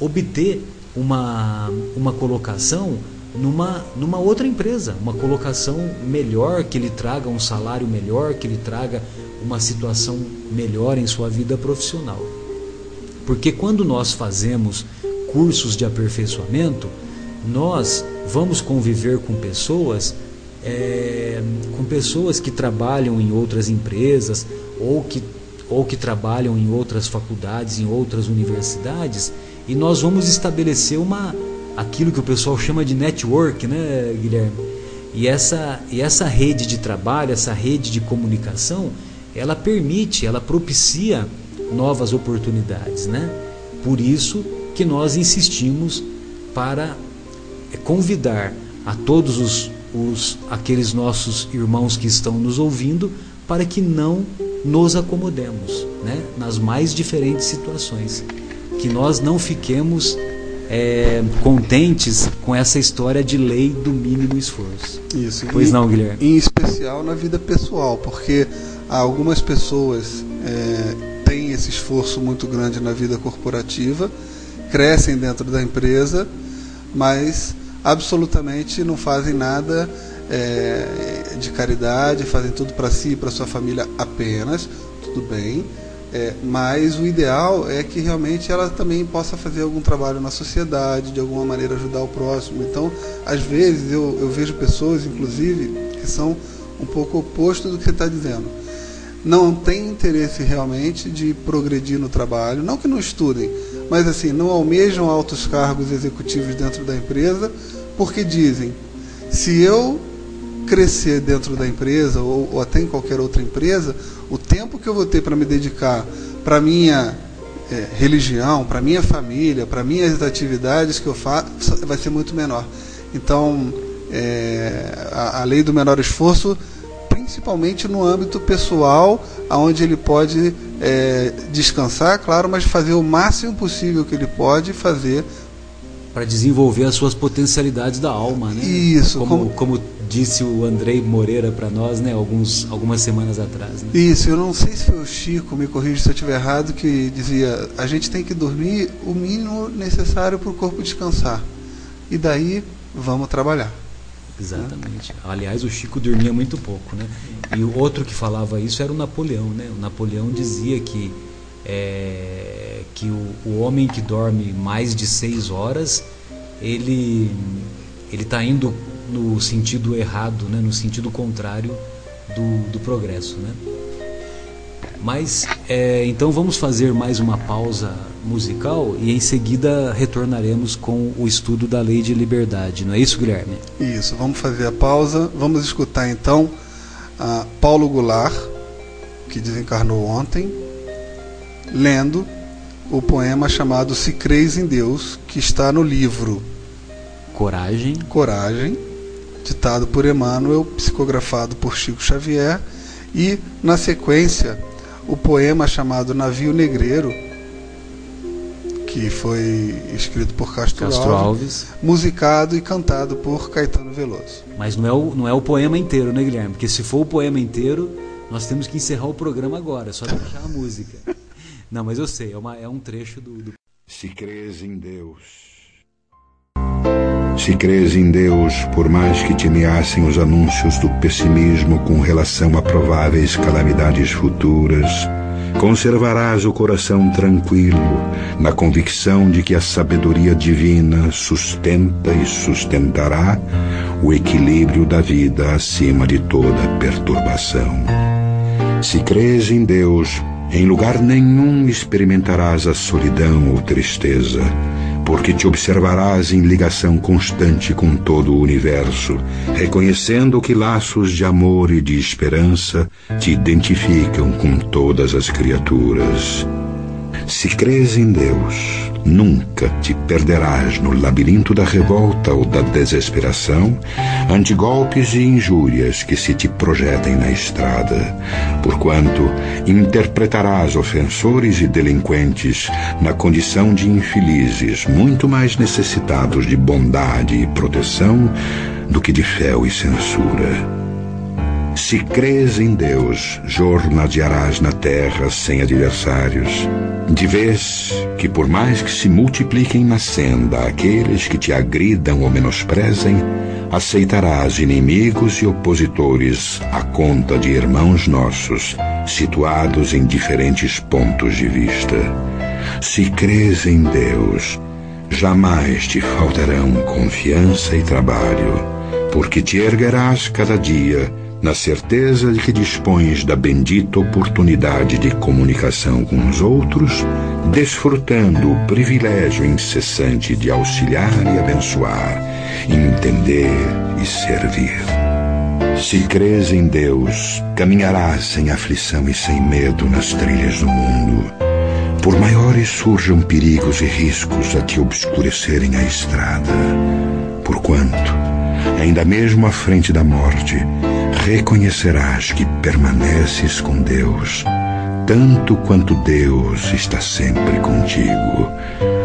obter uma, uma colocação numa, numa outra empresa, uma colocação melhor, que lhe traga um salário melhor, que lhe traga uma situação melhor em sua vida profissional. Porque quando nós fazemos cursos de aperfeiçoamento, nós vamos conviver com pessoas, é, com pessoas que trabalham em outras empresas ou que, ou que trabalham em outras faculdades, em outras universidades, e nós vamos estabelecer uma aquilo que o pessoal chama de network, né, Guilherme? E essa, e essa rede de trabalho, essa rede de comunicação, ela permite, ela propicia novas oportunidades, né? Por isso que nós insistimos para convidar a todos os, os aqueles nossos irmãos que estão nos ouvindo para que não nos acomodemos, né? Nas mais diferentes situações, que nós não fiquemos é, contentes com essa história de lei do mínimo esforço. Isso. Pois e, não, Guilherme? Em especial na vida pessoal, porque algumas pessoas é, têm esse esforço muito grande na vida corporativa, crescem dentro da empresa, mas absolutamente não fazem nada é, de caridade, fazem tudo para si e para sua família apenas, tudo bem é, mas o ideal é que realmente ela também possa fazer algum trabalho na sociedade, de alguma maneira ajudar o próximo. Então, às vezes, eu, eu vejo pessoas, inclusive, que são um pouco oposto do que você está dizendo. Não tem interesse realmente de progredir no trabalho, não que não estudem, mas assim, não almejam altos cargos executivos dentro da empresa, porque dizem: se eu crescer dentro da empresa ou, ou até em qualquer outra empresa, o tempo que eu vou ter para me dedicar para minha é, religião, para minha família, para minhas atividades que eu faço, vai ser muito menor. Então, é, a, a, lei do menor esforço, principalmente no âmbito pessoal, aonde ele pode é, descansar, claro, mas fazer o máximo possível que ele pode fazer para desenvolver as suas potencialidades da alma, né? Isso. Como, como... como disse o Andrei Moreira para nós, né, alguns, algumas semanas atrás. Né? Isso, eu não sei se foi o Chico, me corrija se eu estiver errado, que dizia: a gente tem que dormir o mínimo necessário para o corpo descansar. E daí vamos trabalhar. Exatamente. Aliás, o Chico dormia muito pouco, né? E o outro que falava isso era o Napoleão, né? O Napoleão dizia que é, que o, o homem que dorme mais de seis horas ele ele está indo no sentido errado, né? no sentido contrário do, do progresso. Né? Mas é, então vamos fazer mais uma pausa musical e em seguida retornaremos com o estudo da lei de liberdade, não é isso, Guilherme? Isso, vamos fazer a pausa. Vamos escutar então a Paulo Goulart, que desencarnou ontem, lendo o poema chamado Se Creis em Deus, que está no livro Coragem. Coragem, ditado por Emmanuel, psicografado por Chico Xavier, e, na sequência, o poema chamado Navio Negreiro, que foi escrito por Castro, Castro Alves, Alves. musicado e cantado por Caetano Veloso. Mas não é, o, não é o poema inteiro, né, Guilherme? Porque se for o poema inteiro, nós temos que encerrar o programa agora, é só deixar a música. Não, mas eu sei, é, uma, é um trecho do, do. Se crês em Deus. Se crês em Deus, por mais que te ameacem os anúncios do pessimismo com relação a prováveis calamidades futuras, conservarás o coração tranquilo, na convicção de que a sabedoria divina sustenta e sustentará o equilíbrio da vida acima de toda perturbação. Se crês em Deus, em lugar nenhum experimentarás a solidão ou tristeza, porque te observarás em ligação constante com todo o universo, reconhecendo que laços de amor e de esperança te identificam com todas as criaturas. Se crês em Deus, nunca te perderás no labirinto da revolta ou da desesperação, ante golpes e injúrias que se te projetem na estrada, porquanto interpretarás ofensores e delinquentes na condição de infelizes, muito mais necessitados de bondade e proteção do que de fel e censura. Se crês em Deus, jornadearás na terra sem adversários. De vez que, por mais que se multipliquem na senda aqueles que te agridam ou menosprezem, aceitarás inimigos e opositores à conta de irmãos nossos, situados em diferentes pontos de vista. Se crês em Deus, jamais te faltarão confiança e trabalho, porque te erguerás cada dia na certeza de que dispões da bendita oportunidade de comunicação com os outros, desfrutando o privilégio incessante de auxiliar e abençoar, entender e servir. Se crês em Deus, caminharás sem aflição e sem medo nas trilhas do mundo. Por maiores surjam perigos e riscos a te obscurecerem a estrada. Porquanto, ainda mesmo à frente da morte, reconhecerás que permaneces com Deus, tanto quanto Deus está sempre contigo,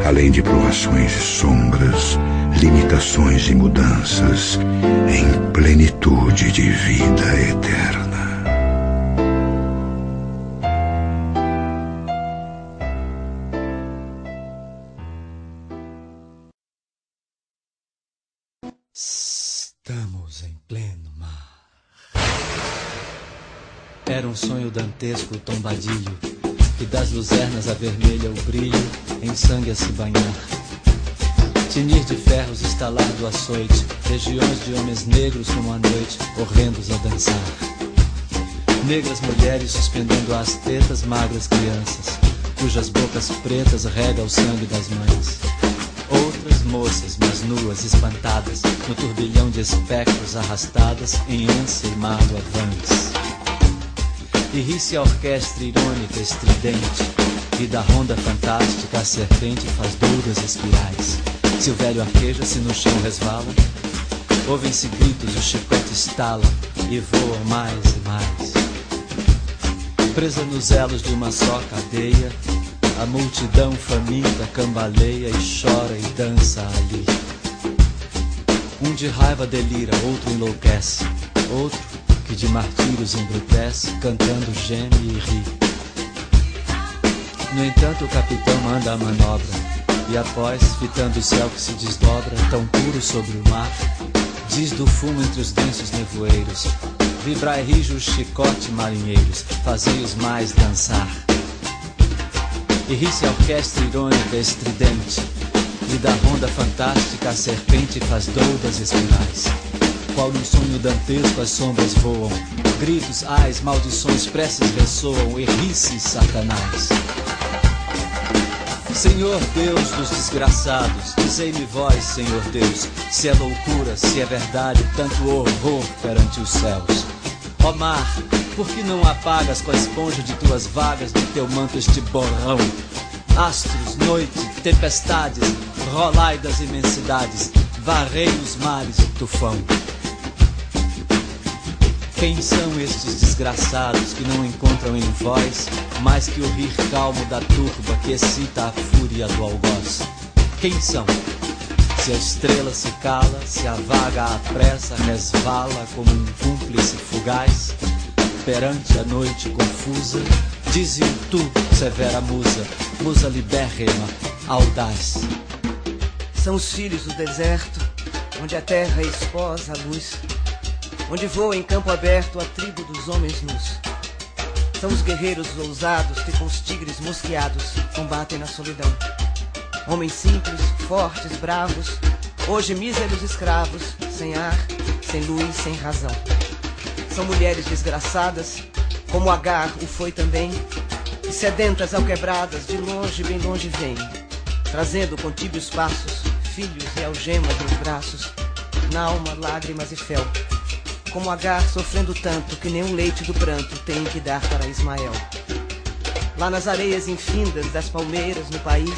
além de provações e sombras, limitações e mudanças, em plenitude de vida eterna. Era um sonho dantesco tombadilho, que das luzernas avermelha o brilho, em sangue a se banhar. Tinir de ferros estalar do açoite, regiões de homens negros como a noite, horrendos a dançar. Negras mulheres suspendendo as tetas, magras crianças, cujas bocas pretas rega o sangue das mães. Outras moças, mas nuas, espantadas, no turbilhão de espectros arrastadas, em ânsia e mágoa vãs. E ri-se a orquestra irônica, estridente, e da ronda fantástica a serpente faz douras espirais. Se o velho arqueja, se no chão resvala, ouvem-se gritos, o chicote estala, e voam mais e mais. Presa nos elos de uma só cadeia, a multidão faminta cambaleia e chora e dança ali. Um de raiva delira, outro enlouquece, outro que de martírios embrutece, cantando geme e ri. No entanto, o capitão manda a manobra, e após, fitando o céu que se desdobra, tão puro sobre o mar, diz do fumo entre os densos nevoeiros: Vibrai rijo o chicote, marinheiros, fazei-os mais dançar. E ri-se a orquestra irônica estridente, e da ronda fantástica a serpente faz doudas espirais. Qual num sonho dantesco as sombras voam, gritos, ais, maldições, preces ressoam, e ri-se Satanás. Senhor Deus dos desgraçados, dizei-me vós, Senhor Deus, se é loucura, se é verdade, tanto horror perante os céus. Ó mar, por que não apagas com a esponja de tuas vagas do teu manto este borrão? Astros, noite, tempestades, rolai das imensidades, varrei os mares o tufão. Quem são estes desgraçados que não encontram em vós mais que o rir calmo da turba que excita a fúria do algoz? Quem são? Se a estrela se cala, se a vaga à pressa resvala como um cúmplice fugaz, perante a noite confusa, dize tu, severa musa, musa libérrima, audaz. São os filhos do deserto, onde a terra exposa a luz, onde voa em campo aberto a tribo dos homens nus. São os guerreiros ousados que com os tigres mosqueados combatem na solidão Homens simples, fortes, bravos, hoje míseros escravos, sem ar, sem luz, sem razão. São mulheres desgraçadas, como Agar o foi também, e sedentas alquebradas, de longe, bem longe vêm, trazendo com tíbios passos filhos e algemas nos braços, na alma lágrimas e fel. Como Agar sofrendo tanto que nem um leite do pranto tem que dar para Ismael. Lá nas areias infindas das palmeiras no país,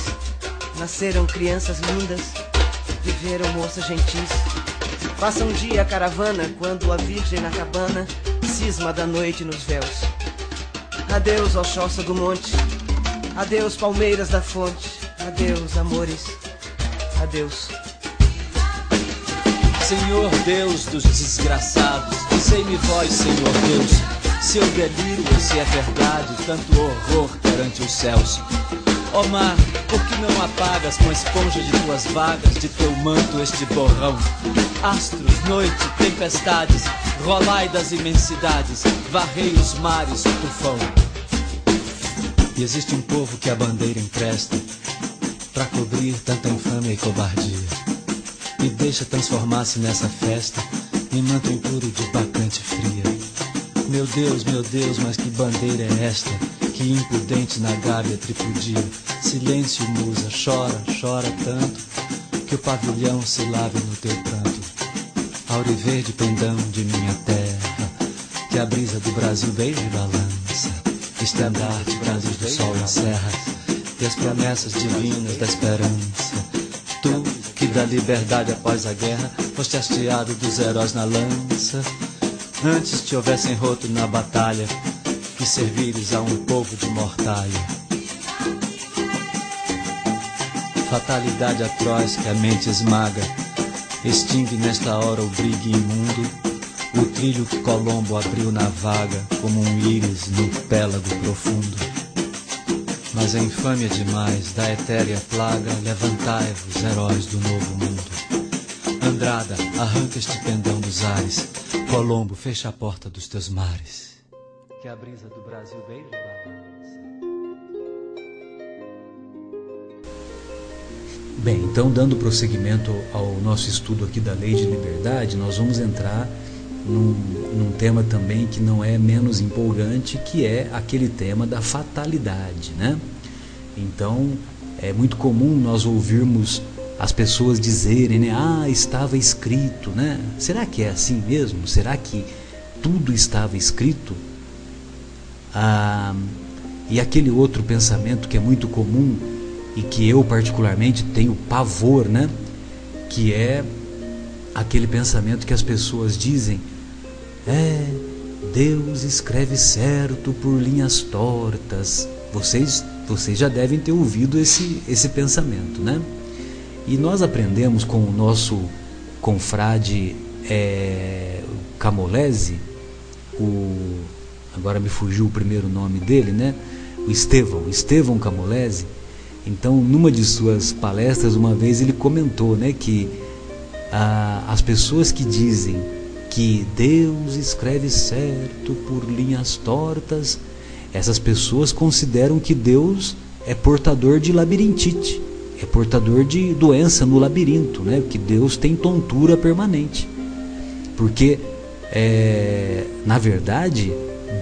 Nasceram crianças lindas, viveram moças gentis. Passa um dia a caravana quando a virgem na cabana cisma da noite nos véus. Adeus, choça do monte, adeus, palmeiras da fonte, adeus, amores, adeus. Senhor Deus dos desgraçados, dizei-me vós, Senhor Deus, se eu delírio se é verdade tanto horror perante os céus. Ó mar, por que não apagas com a esponja de tuas vagas, de teu manto este borrão? Astros, noite, tempestades, rolai das imensidades, varrei os mares, o tufão. E existe um povo que a bandeira empresta para cobrir tanta infâmia e cobardia. E deixa transformar-se nessa festa em manto impuro de bacante fria. Meu Deus, meu Deus, mas que bandeira é esta? Que impudente na gávea tripudia. Silêncio, musa, chora, chora tanto que o pavilhão se lave no teu pranto. Auriverde pendão de minha terra, que a brisa do Brasil beija e balança. Estandarte, Brasil do sol e serras, e as promessas divinas da esperança. Da liberdade após a guerra, foste hasteado dos heróis na lança. Antes te houvessem roto na batalha, que servires a um povo de mortalha. Fatalidade atroz que a mente esmaga, extingue nesta hora o brigue imundo, o trilho que Colombo abriu na vaga, como um íris no pélago profundo. Mas a infâmia demais da etérea plaga, levantai-vos, heróis do novo mundo. Andrada, arranca este pendão dos ares, Colombo, fecha a porta dos teus mares que a brisa do Brasil balança. Bem, então dando prosseguimento ao nosso estudo aqui da lei de liberdade, nós vamos entrar num, num tema também que não é menos empolgante, que é aquele tema da fatalidade, né? Então, é muito comum nós ouvirmos as pessoas dizerem, né? Ah, estava escrito, né? Será que é assim mesmo? Será que tudo estava escrito? Ah, e aquele outro pensamento que é muito comum e que eu particularmente tenho pavor, né? Que é aquele pensamento que as pessoas dizem: é, Deus escreve certo por linhas tortas. Vocês, vocês já devem ter ouvido esse, esse pensamento, né? E nós aprendemos com o nosso confrade é, Camolese, o agora me fugiu o primeiro nome dele, né? O Estevão, Estevão Camolese. Então, numa de suas palestras, uma vez ele comentou, né, que ah, as pessoas que dizem que Deus escreve certo por linhas tortas, essas pessoas consideram que Deus é portador de labirintite, é portador de doença no labirinto, né? Que Deus tem tontura permanente, porque é, na verdade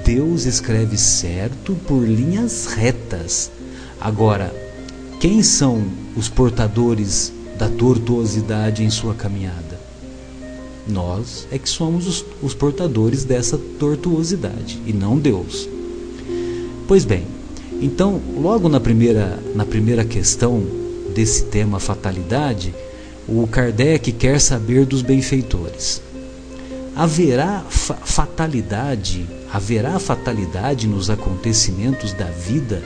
Deus escreve certo por linhas retas. Agora, quem são os portadores da tortuosidade em sua caminhada? Nós é que somos os, os portadores dessa tortuosidade e não Deus. Pois bem, então, logo na primeira, na primeira questão desse tema fatalidade, o Kardec quer saber dos benfeitores. haverá fa fatalidade, haverá fatalidade nos acontecimentos da vida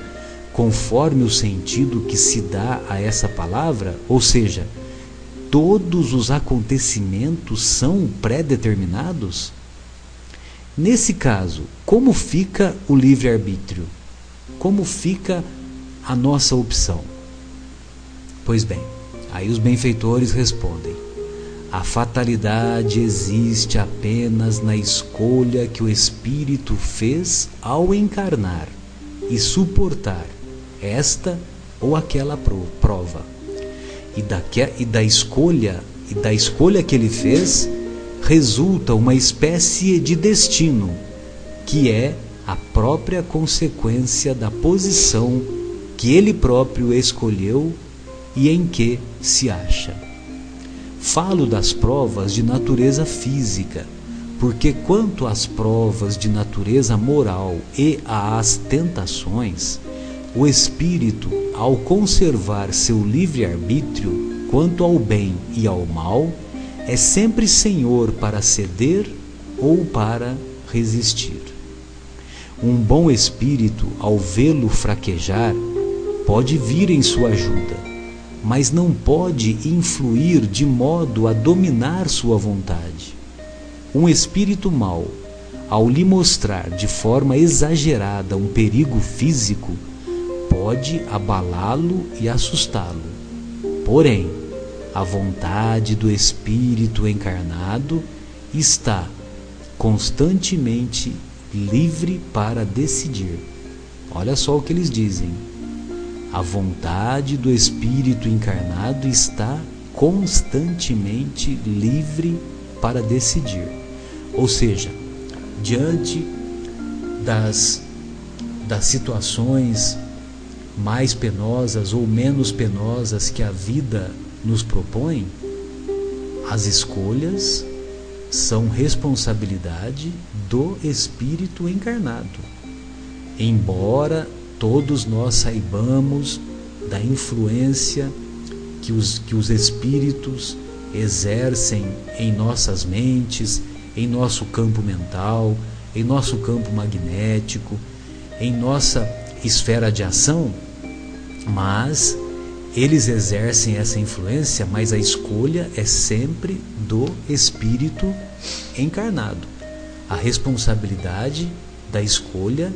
conforme o sentido que se dá a essa palavra? Ou seja, todos os acontecimentos são pré-determinados? Nesse caso, como fica o livre-arbítrio? Como fica a nossa opção? Pois bem, aí os benfeitores respondem: a fatalidade existe apenas na escolha que o espírito fez ao encarnar e suportar esta ou aquela prova. E da, e da escolha e da escolha que ele fez resulta uma espécie de destino, que é a própria consequência da posição que ele próprio escolheu e em que se acha. Falo das provas de natureza física, porque quanto às provas de natureza moral e às tentações, o espírito, ao conservar seu livre-arbítrio quanto ao bem e ao mal, é sempre senhor para ceder ou para resistir. Um bom espírito, ao vê-lo fraquejar, pode vir em sua ajuda, mas não pode influir de modo a dominar sua vontade. Um espírito mau, ao lhe mostrar de forma exagerada um perigo físico, pode abalá-lo e assustá-lo. Porém, a vontade do espírito encarnado está constantemente livre para decidir. Olha só o que eles dizem. A vontade do espírito encarnado está constantemente livre para decidir. Ou seja, diante das, das situações mais penosas ou menos penosas que a vida nos propõe, as escolhas são responsabilidade do espírito encarnado. Embora todos nós saibamos da influência que os, que os espíritos exercem em nossas mentes, em nosso campo mental, em nosso campo magnético, em nossa esfera de ação, mas eles exercem essa influência, mas a escolha é sempre do espírito encarnado. A responsabilidade da escolha,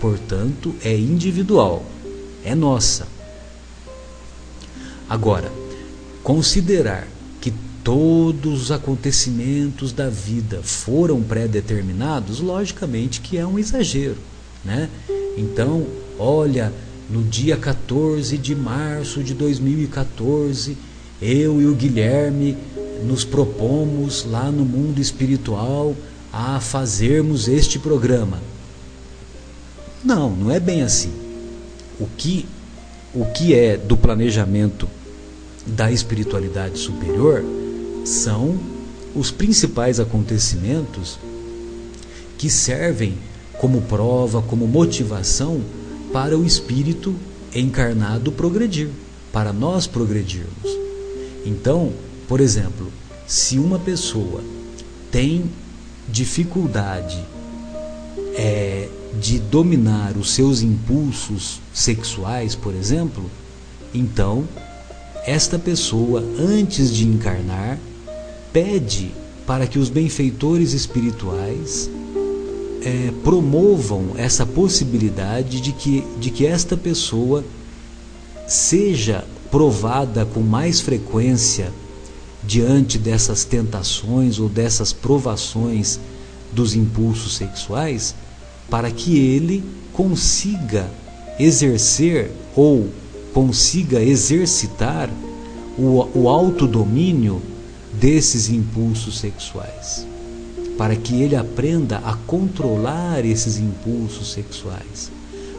portanto, é individual, é nossa. Agora, considerar que todos os acontecimentos da vida foram pré-determinados, logicamente que é um exagero, né? Então, olha, no dia 14 de março de 2014, eu e o Guilherme nos propomos lá no mundo espiritual a fazermos este programa. Não, não é bem assim. O que o que é do planejamento da espiritualidade superior são os principais acontecimentos que servem como prova, como motivação para o espírito encarnado progredir, para nós progredirmos. Então, por exemplo, se uma pessoa tem dificuldade é, de dominar os seus impulsos sexuais, por exemplo, então esta pessoa, antes de encarnar, pede para que os benfeitores espirituais é, promovam essa possibilidade de que, de que esta pessoa seja provada com mais frequência diante dessas tentações ou dessas provações dos impulsos sexuais, para que ele consiga exercer ou consiga exercitar o, o autodomínio desses impulsos sexuais para que ele aprenda a controlar esses impulsos sexuais,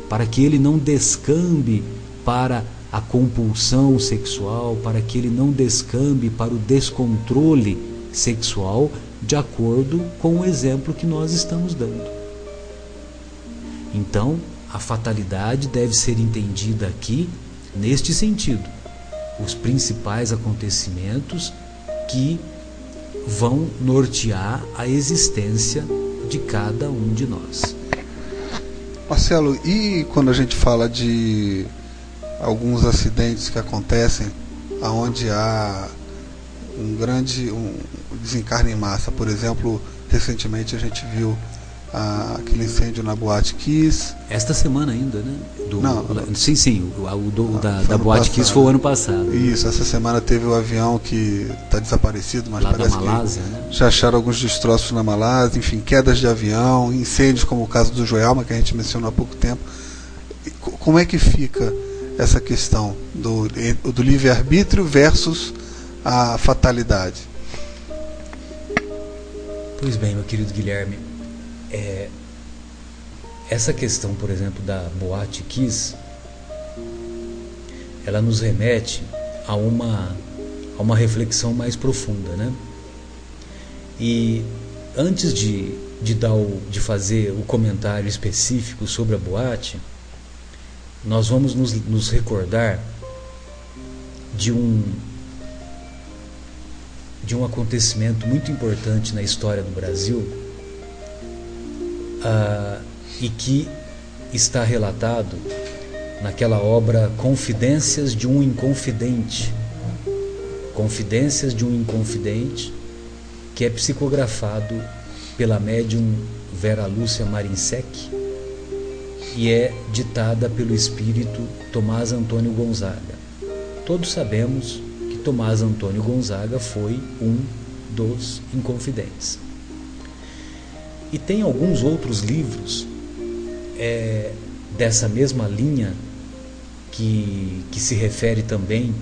para que ele não descambe para a compulsão sexual, para que ele não descambe para o descontrole sexual, de acordo com o exemplo que nós estamos dando. Então, a fatalidade deve ser entendida aqui neste sentido. Os principais acontecimentos que vão nortear a existência de cada um de nós. Marcelo, e quando a gente fala de alguns acidentes que acontecem aonde há um grande um desencarne em massa, por exemplo, recentemente a gente viu ah, aquele incêndio na Boate Kiss. Esta semana ainda, né? Do, não, sim, sim, o, o do, ah, da, da Boate Kiss foi o ano passado. Isso, essa semana teve o avião que está desaparecido, mas Lá parece da Malásia, que né? já acharam alguns destroços na Malásia, enfim, quedas de avião, incêndios como o caso do Joelma, que a gente mencionou há pouco tempo. Como é que fica essa questão do, do livre-arbítrio versus a fatalidade? Pois bem, meu querido Guilherme, é, essa questão, por exemplo, da Boate Kiss, ela nos remete a uma, a uma reflexão mais profunda, né? E antes de, de, dar o, de fazer o comentário específico sobre a boate, nós vamos nos, nos recordar de um de um acontecimento muito importante na história do Brasil e que está relatado naquela obra Confidências de um Inconfidente. Confidências de um Inconfidente, que é psicografado pela médium Vera Lúcia Marinsec e é ditada pelo espírito Tomás Antônio Gonzaga. Todos sabemos que Tomás Antônio Gonzaga foi um dos Inconfidentes. E tem alguns outros livros é, dessa mesma linha que, que se refere também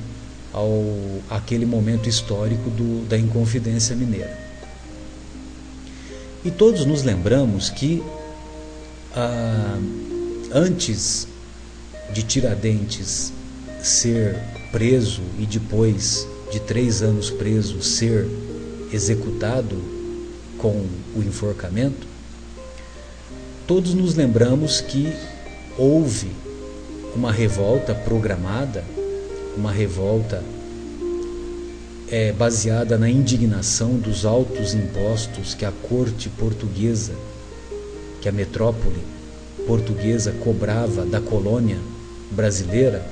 ao aquele momento histórico do, da Inconfidência Mineira. E todos nos lembramos que ah, antes de Tiradentes ser preso e depois de três anos preso ser executado com o enforcamento, todos nos lembramos que houve uma revolta programada, uma revolta é, baseada na indignação dos altos impostos que a corte portuguesa, que a metrópole portuguesa cobrava da colônia brasileira,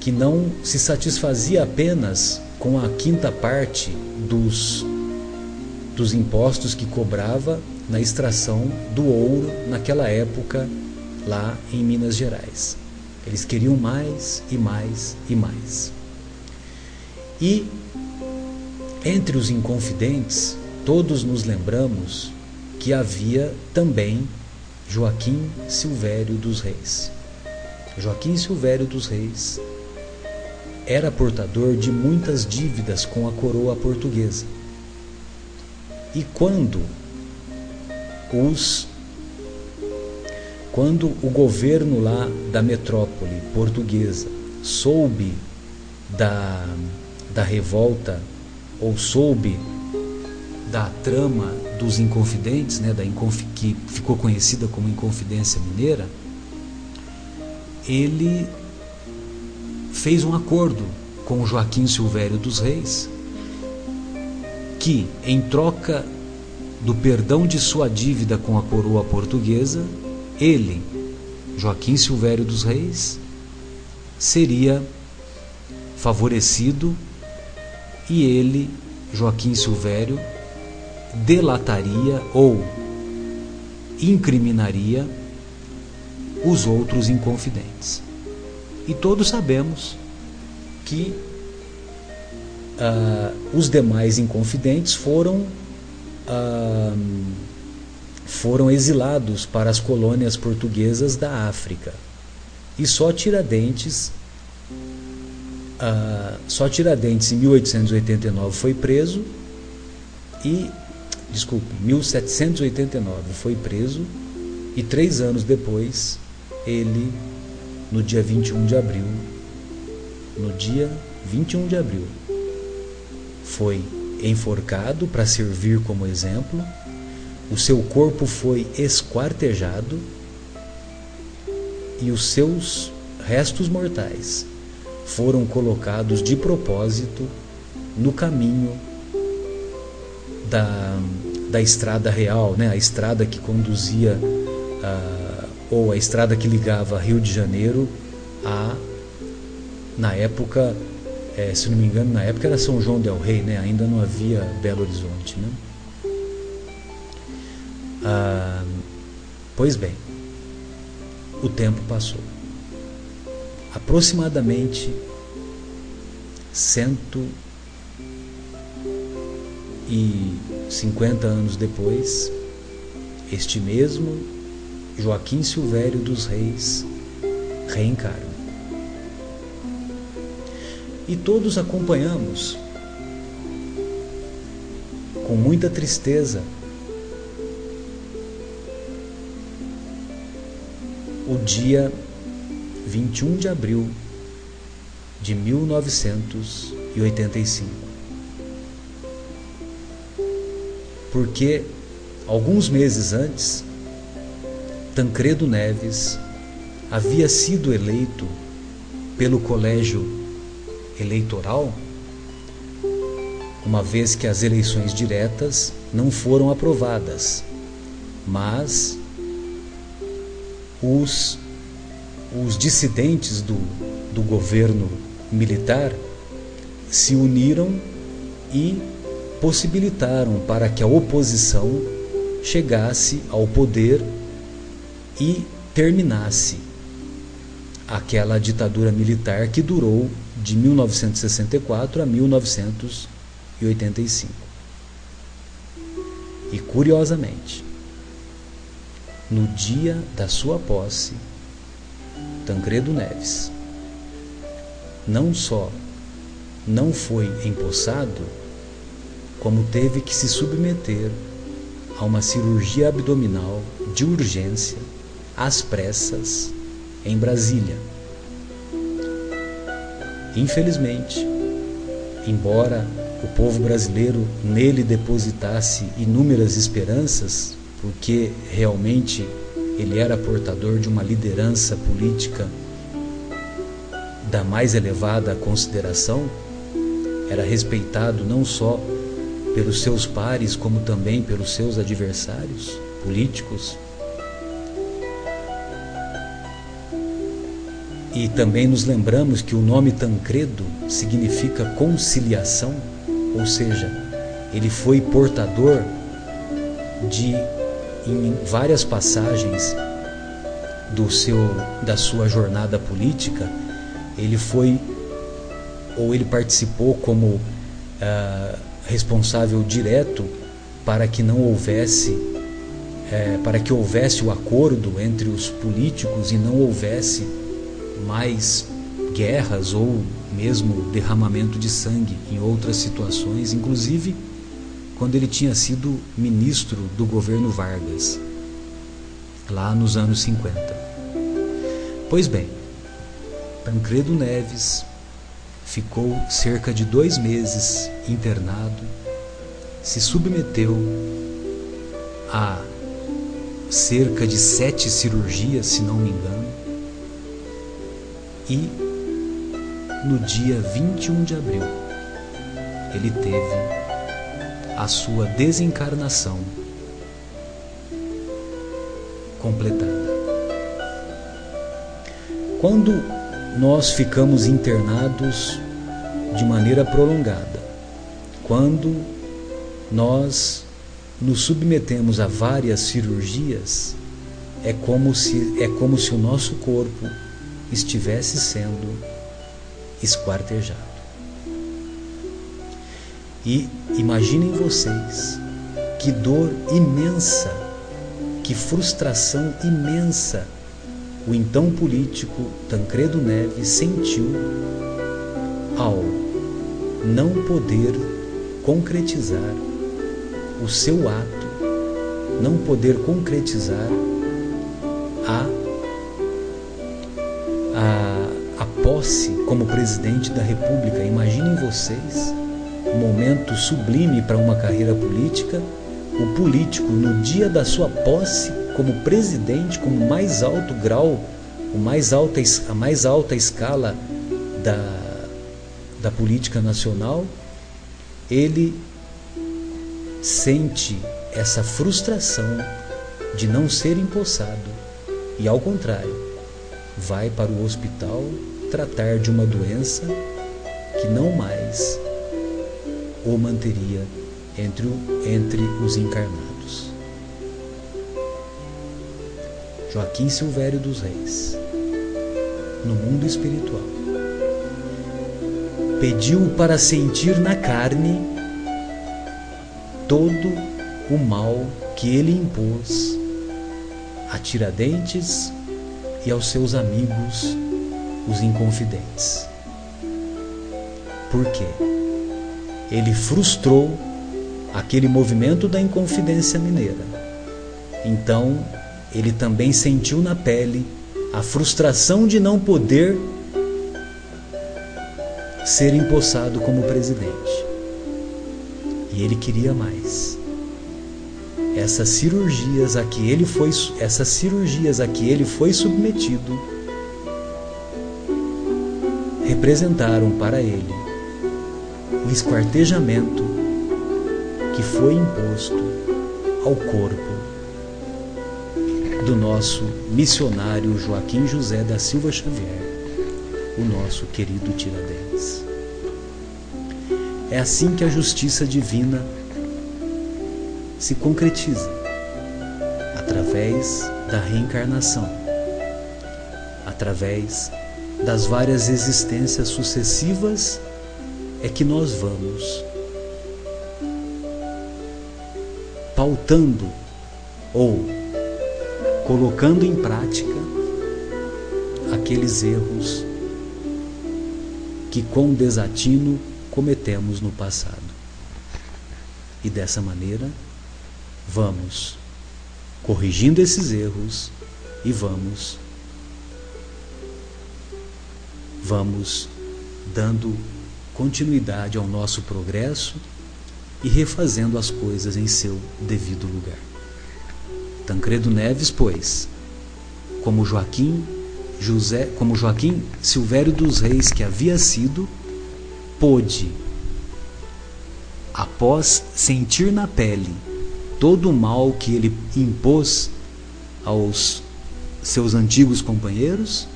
que não se satisfazia apenas com a quinta parte dos dos impostos que cobrava na extração do ouro naquela época lá em Minas Gerais. Eles queriam mais e mais e mais. E entre os inconfidentes, todos nos lembramos que havia também Joaquim Silvério dos Reis. Joaquim Silvério dos Reis era portador de muitas dívidas com a coroa portuguesa. E quando os quando o governo lá da metrópole portuguesa soube da, da revolta ou soube da trama dos Inconfidentes, né, da Inconf, que ficou conhecida como Inconfidência Mineira, ele fez um acordo com Joaquim Silvério dos Reis que, em troca do perdão de sua dívida com a coroa portuguesa, ele, Joaquim Silvério dos Reis, seria favorecido e ele, Joaquim Silvério, delataria ou incriminaria os outros inconfidentes. E todos sabemos que uh, os demais inconfidentes foram uh, foram exilados para as colônias portuguesas da África. E só Tiradentes uh, só Tiradentes em 1889 foi preso e desculpe 1789 foi preso e três anos depois ele no dia 21 de abril no dia 21 de abril foi enforcado para servir como exemplo, o seu corpo foi esquartejado e os seus restos mortais foram colocados de propósito no caminho da, da estrada real, né? a estrada que conduzia, uh, ou a estrada que ligava Rio de Janeiro a, na época, é, se não me engano, na época era São João del Rei, né? ainda não havia Belo Horizonte. Né? Uh, pois bem, o tempo passou. Aproximadamente cento e cinquenta anos depois, este mesmo Joaquim Silvério dos Reis reencarna. E todos acompanhamos com muita tristeza o dia 21 de abril de 1985. Porque alguns meses antes, Tancredo Neves havia sido eleito pelo colégio eleitoral, uma vez que as eleições diretas não foram aprovadas, mas os, os dissidentes do, do governo militar se uniram e possibilitaram para que a oposição chegasse ao poder e terminasse aquela ditadura militar que durou de 1964 a 1985. E curiosamente, no dia da sua posse, Tancredo Neves não só não foi empossado, como teve que se submeter a uma cirurgia abdominal de urgência, às pressas, em Brasília. Infelizmente, embora o povo brasileiro nele depositasse inúmeras esperanças, porque realmente ele era portador de uma liderança política da mais elevada consideração, era respeitado não só pelos seus pares, como também pelos seus adversários políticos. E também nos lembramos que o nome Tancredo significa conciliação, ou seja, ele foi portador de em várias passagens do seu da sua jornada política ele foi ou ele participou como uh, responsável direto para que não houvesse é, para que houvesse o acordo entre os políticos e não houvesse mais guerras ou mesmo derramamento de sangue em outras situações, inclusive quando ele tinha sido ministro do governo Vargas, lá nos anos 50. Pois bem, Tancredo Neves ficou cerca de dois meses internado, se submeteu a cerca de sete cirurgias, se não me engano, e no dia 21 de abril ele teve a sua desencarnação completada. Quando nós ficamos internados de maneira prolongada. Quando nós nos submetemos a várias cirurgias, é como se, é como se o nosso corpo estivesse sendo esquartejado. E imaginem vocês que dor imensa, que frustração imensa o então político Tancredo Neves sentiu ao não poder concretizar o seu ato, não poder concretizar a, a, a posse como presidente da República. Imaginem vocês um momento sublime para uma carreira política, o político no dia da sua posse como presidente, como mais alto grau, o mais alta, a mais alta escala da, da política nacional, ele sente essa frustração de não ser empossado e, ao contrário, vai para o hospital tratar de uma doença que não mais o manteria entre, o, entre os encarnados. Joaquim Silvério dos Reis, no mundo espiritual, pediu para sentir na carne todo o mal que ele impôs a Tiradentes e aos seus amigos, os inconfidentes. Por quê? Ele frustrou aquele movimento da Inconfidência Mineira. Então, ele também sentiu na pele a frustração de não poder ser empossado como presidente. E ele queria mais. Essas cirurgias a que ele foi essas cirurgias a que ele foi submetido representaram para ele o esquartejamento que foi imposto ao corpo do nosso missionário Joaquim José da Silva Xavier, o nosso querido Tiradentes. É assim que a justiça divina se concretiza através da reencarnação, através das várias existências sucessivas é que nós vamos pautando ou colocando em prática aqueles erros que com desatino cometemos no passado. E dessa maneira, vamos corrigindo esses erros e vamos vamos dando continuidade ao nosso progresso e refazendo as coisas em seu devido lugar. Tancredo Neves, pois, como Joaquim José, como Joaquim Silvério dos Reis que havia sido, pôde após sentir na pele todo o mal que ele impôs aos seus antigos companheiros,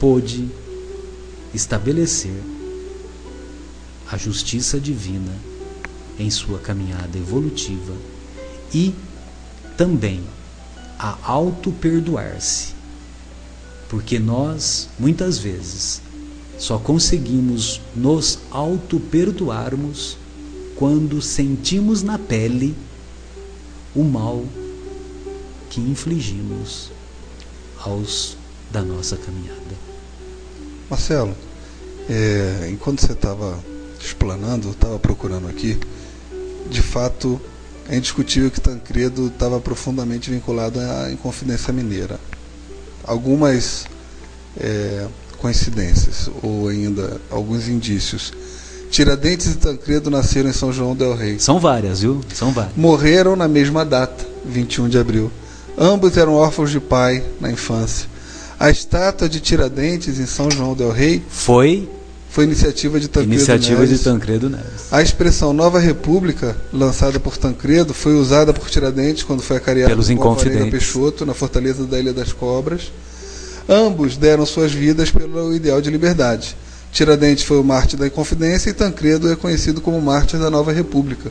pôde estabelecer a justiça divina em sua caminhada evolutiva e também a auto-perdoar-se. Porque nós, muitas vezes, só conseguimos nos auto-perdoarmos quando sentimos na pele o mal que infligimos aos da nossa caminhada. Marcelo, é, enquanto você estava explanando, estava procurando aqui, de fato é indiscutível que Tancredo estava profundamente vinculado à Inconfidência Mineira. Algumas é, coincidências, ou ainda alguns indícios. Tiradentes e Tancredo nasceram em São João del Rei. São várias, viu? São várias. Morreram na mesma data, 21 de abril. Ambos eram órfãos de pai na infância. A estátua de Tiradentes em São João del Rei foi foi iniciativa de Tancredo iniciativa Neves. de Tancredo Neves. A expressão Nova República, lançada por Tancredo, foi usada por Tiradentes quando foi acareado Pelos Inconfidentes. Peixoto, na fortaleza da Ilha das Cobras. Ambos deram suas vidas pelo ideal de liberdade. Tiradentes foi o mártir da Inconfidência e Tancredo é conhecido como mártir da Nova República.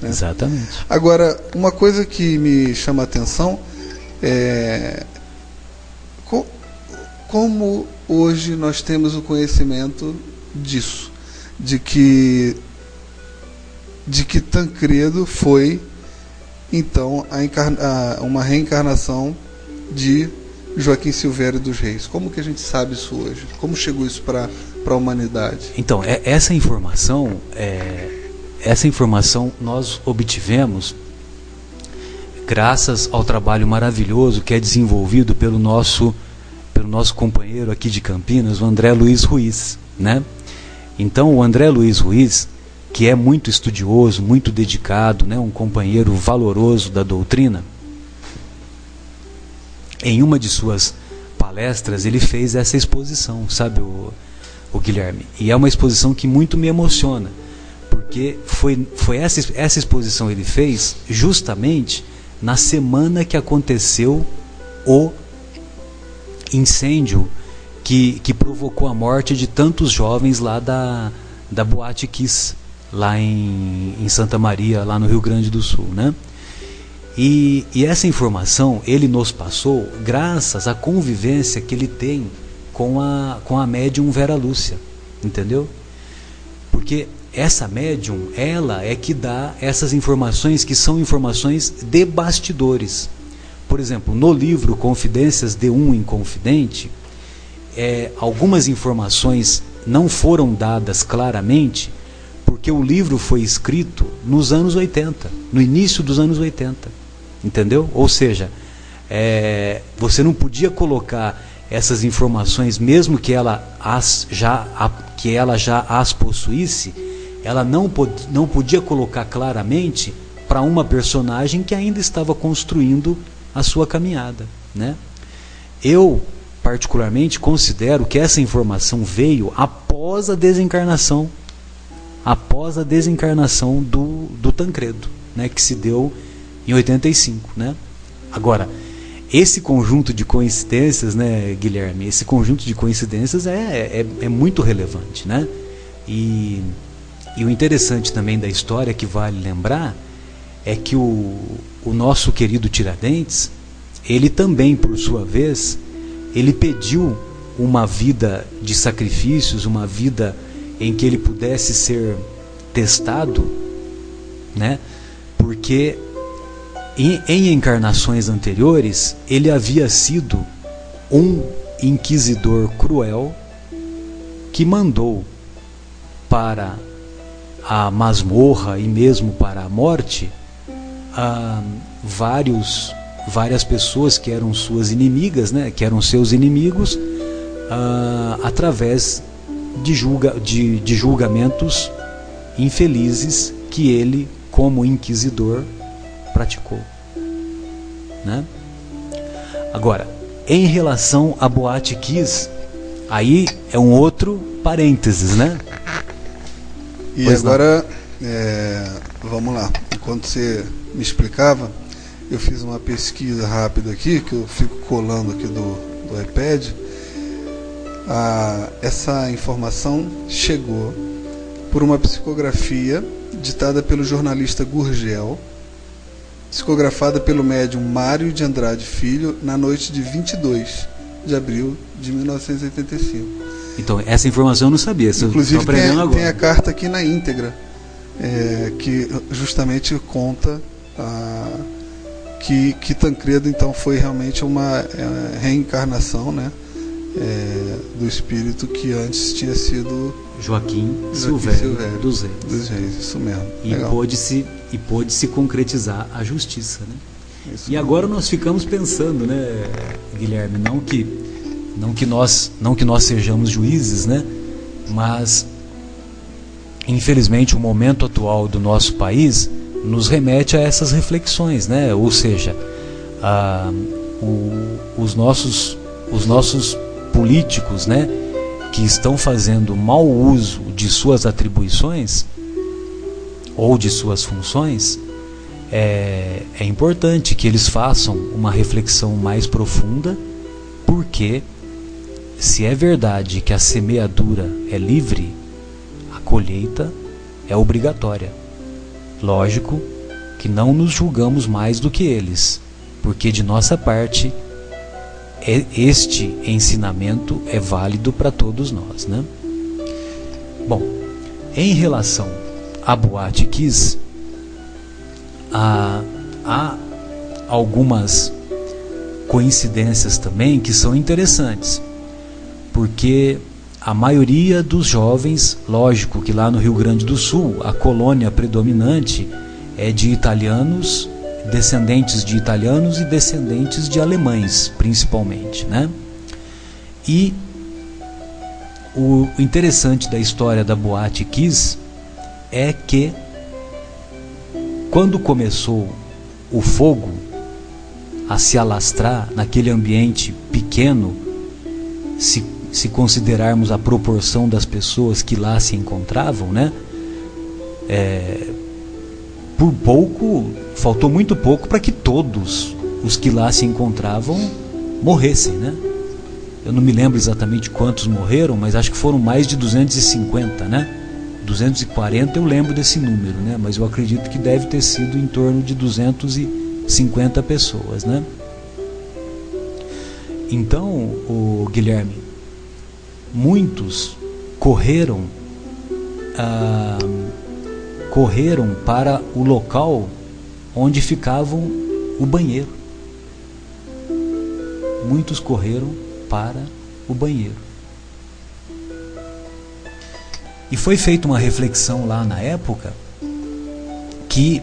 né? Exatamente. Agora, uma coisa que me chama a atenção é co- como hoje nós temos o conhecimento disso, de que de que Tancredo foi então a a- uma reencarnação de Joaquim Silvério dos Reis. Como que a gente sabe isso hoje? Como chegou isso para a humanidade? Então, é- essa informação, é, essa informação nós obtivemos graças ao trabalho maravilhoso que é desenvolvido pelo nosso pelo nosso companheiro aqui de Campinas, o André Luiz Ruiz, né? Então, o André Luiz Ruiz, que é muito estudioso, muito dedicado, né, um companheiro valoroso da doutrina, em uma de suas palestras ele fez essa exposição, sabe, o, o Guilherme? E é uma exposição que muito me emociona, porque foi, foi essa, essa exposição ele fez justamente na semana que aconteceu o incêndio que, que provocou a morte de tantos jovens lá da, da Boate Kiss, lá em, em Santa Maria, lá no Rio Grande do Sul, né? E, e essa informação ele nos passou graças à convivência que ele tem com a, com a médium Vera Lúcia, entendeu? Porque essa médium, ela é que dá essas informações que são informações de bastidores. Por exemplo, no livro Confidências de um Inconfidente, é, algumas informações não foram dadas claramente porque o livro foi escrito nos anos 80, no início dos anos 80, entendeu? Ou seja, é, você não podia colocar essas informações, mesmo que ela as já, que ela já as possuísse, ela não, pod, não podia colocar claramente para uma personagem que ainda estava construindo a sua caminhada, né? Eu particularmente considero que essa informação veio após a desencarnação, após a desencarnação do, do Tancredo, né, que se deu em 85, né? Agora, esse conjunto de coincidências, né, Guilherme, esse conjunto de coincidências é, é, é muito relevante, né? E, e o interessante também da história que vale lembrar é que o, o nosso querido Tiradentes, ele também, por sua vez, ele pediu uma vida de sacrifícios, uma vida em que ele pudesse ser testado, né? Porque em, em encarnações anteriores ele havia sido um inquisidor cruel que mandou para a masmorra e mesmo para a morte ah, vários várias pessoas que eram suas inimigas, né, que eram seus inimigos, uh, através de, julga, de, de julgamentos infelizes que ele, como inquisidor, praticou. Né? Agora, em relação a Boate Kiss, aí é um outro parênteses, né? E pois agora, é, vamos lá, enquanto você me explicava, eu fiz uma pesquisa rápida aqui, que eu fico colando aqui do, do iPad. Ah, essa informação chegou por uma psicografia ditada pelo jornalista Gurgel, psicografada pelo médium Mário de Andrade Filho na noite de 22 de abril de 1985. Então, essa informação eu não sabia, Inclusive tem, tem, a carta aqui na íntegra, é, que justamente conta a que, que Tancredo então foi realmente uma é, reencarnação né, é, do espírito que antes tinha sido Joaquim, Joaquim Silvério, Silvério dos, Reis. dos Reis. Isso mesmo. E pôde, se, e pôde se concretizar a justiça. Né? Isso e mesmo. agora nós ficamos pensando, né, Guilherme, não que, não que, nós, não que nós sejamos juízes, né, mas infelizmente o momento atual do nosso país nos remete a essas reflexões, né? Ou seja, a, o, os nossos os nossos políticos, né, que estão fazendo mau uso de suas atribuições ou de suas funções, é, é importante que eles façam uma reflexão mais profunda, porque se é verdade que a semeadura é livre, a colheita é obrigatória. Lógico que não nos julgamos mais do que eles, porque de nossa parte este ensinamento é válido para todos nós, né? Bom, em relação a Boate Kiss, há, há algumas coincidências também que são interessantes, porque a maioria dos jovens, lógico que lá no Rio Grande do Sul a colônia predominante é de italianos, descendentes de italianos e descendentes de alemães, principalmente, né? E o interessante da história da Boate Kiss é que quando começou o fogo a se alastrar naquele ambiente pequeno, se se considerarmos a proporção das pessoas que lá se encontravam, né? é, por pouco, faltou muito pouco para que todos os que lá se encontravam morressem, né? Eu não me lembro exatamente quantos morreram, mas acho que foram mais de 250, né? 240 eu lembro desse número, né? Mas eu acredito que deve ter sido em torno de 250 pessoas, né? Então, o Guilherme, muitos correram ah, correram para o local onde ficavam o banheiro. Muitos correram para o banheiro. E foi feita uma reflexão lá na época que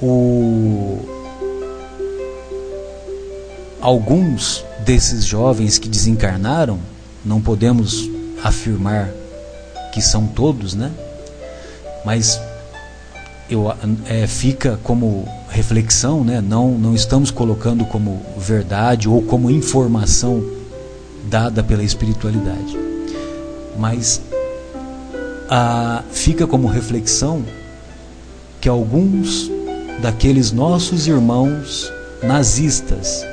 o alguns desses jovens que desencarnaram, não podemos afirmar que são todos, né? Mas eu, é, fica como reflexão, né? não, não estamos colocando como verdade ou como informação dada pela espiritualidade. Mas a, fica como reflexão que alguns daqueles nossos irmãos nazistas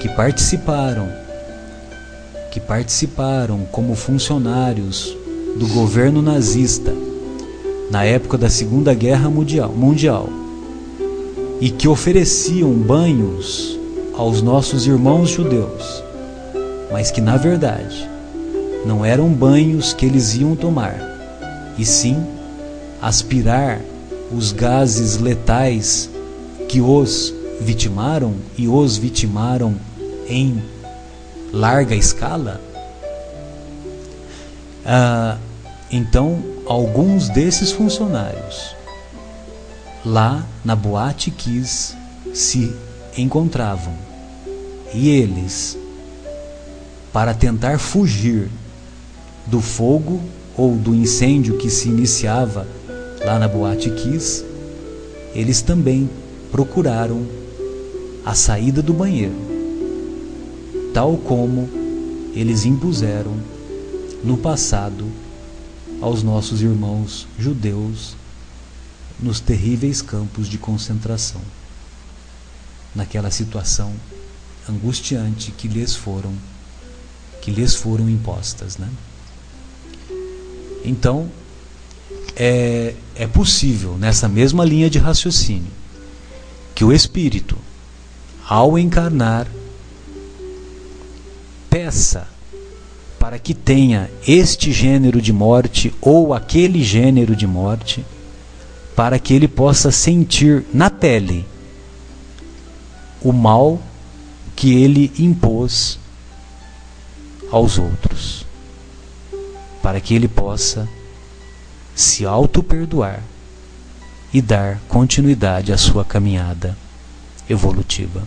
que participaram, que participaram como funcionários do governo nazista na época da Segunda Guerra Mundial, e que ofereciam banhos aos nossos irmãos judeus, mas que na verdade não eram banhos que eles iam tomar, e sim aspirar os gases letais que os vitimaram e os vitimaram em larga escala. Ah, então, alguns desses funcionários. Lá na Boate Kiss se encontravam. E eles, para tentar fugir do fogo ou do incêndio que se iniciava lá na Boate Kiss, eles também procuraram a saída do banheiro, tal como eles impuseram no passado aos nossos irmãos judeus nos terríveis campos de concentração, naquela situação angustiante que lhes foram que lhes foram impostas, né? Então, é, é possível, nessa mesma linha de raciocínio, que o espírito, ao encarnar, peça para que tenha este gênero de morte ou aquele gênero de morte, para que ele possa sentir na pele o mal que ele impôs aos outros, para que ele possa se auto-perdoar e dar continuidade à sua caminhada evolutiva.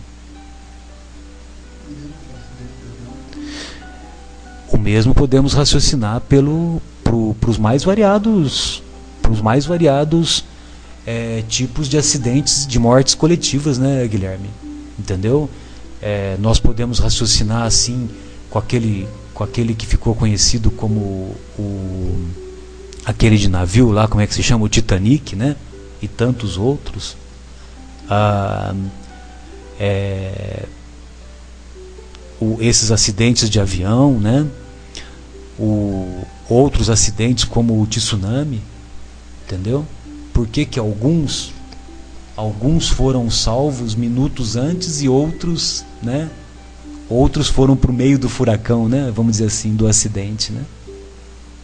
O mesmo podemos raciocinar pelo para os mais variados para os mais variados é, tipos de acidentes de mortes coletivas, né, Guilherme? Entendeu? É, nós podemos raciocinar assim com aquele com aquele que ficou conhecido como o aquele de navio lá, como é que se chama, o Titanic, né? E tantos outros. Ah, é, o, esses acidentes de avião, né? O, outros acidentes como o tsunami, entendeu? Por que, que alguns alguns foram salvos minutos antes e outros, né? Outros foram para o meio do furacão, né? Vamos dizer assim, do acidente, né?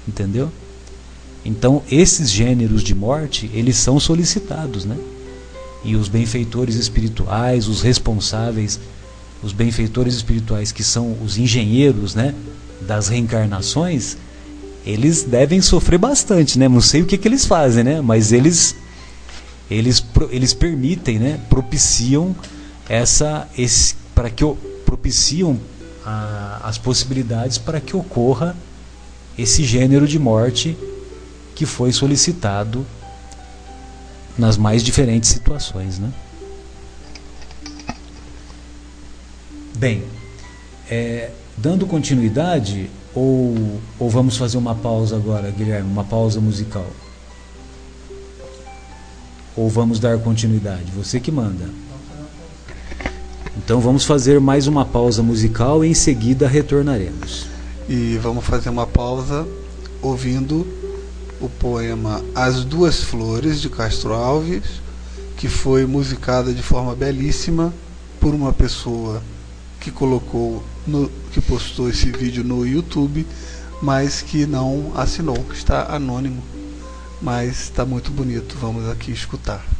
Entendeu? Então, esses gêneros de morte, eles são solicitados, né? E os benfeitores espirituais, os responsáveis, os benfeitores espirituais que são os engenheiros, né? Das reencarnações, eles devem sofrer bastante, né? Não sei o que, que eles fazem, né? Mas eles eles eles permitem, né? Propiciam essa esse para que propiciam a, as possibilidades para que ocorra esse gênero de morte que foi solicitado nas mais diferentes situações, né? Bem, é, Dando continuidade, ou, ou vamos fazer uma pausa agora, Guilherme? Uma pausa musical? Ou vamos dar continuidade? Você que manda. Então vamos fazer mais uma pausa musical e em seguida retornaremos. E vamos fazer uma pausa ouvindo o poema As Duas Flores de Castro Alves, que foi musicada de forma belíssima por uma pessoa que colocou no, que postou esse vídeo no YouTube, mas que não assinou, está anônimo, mas está muito bonito. Vamos aqui escutar.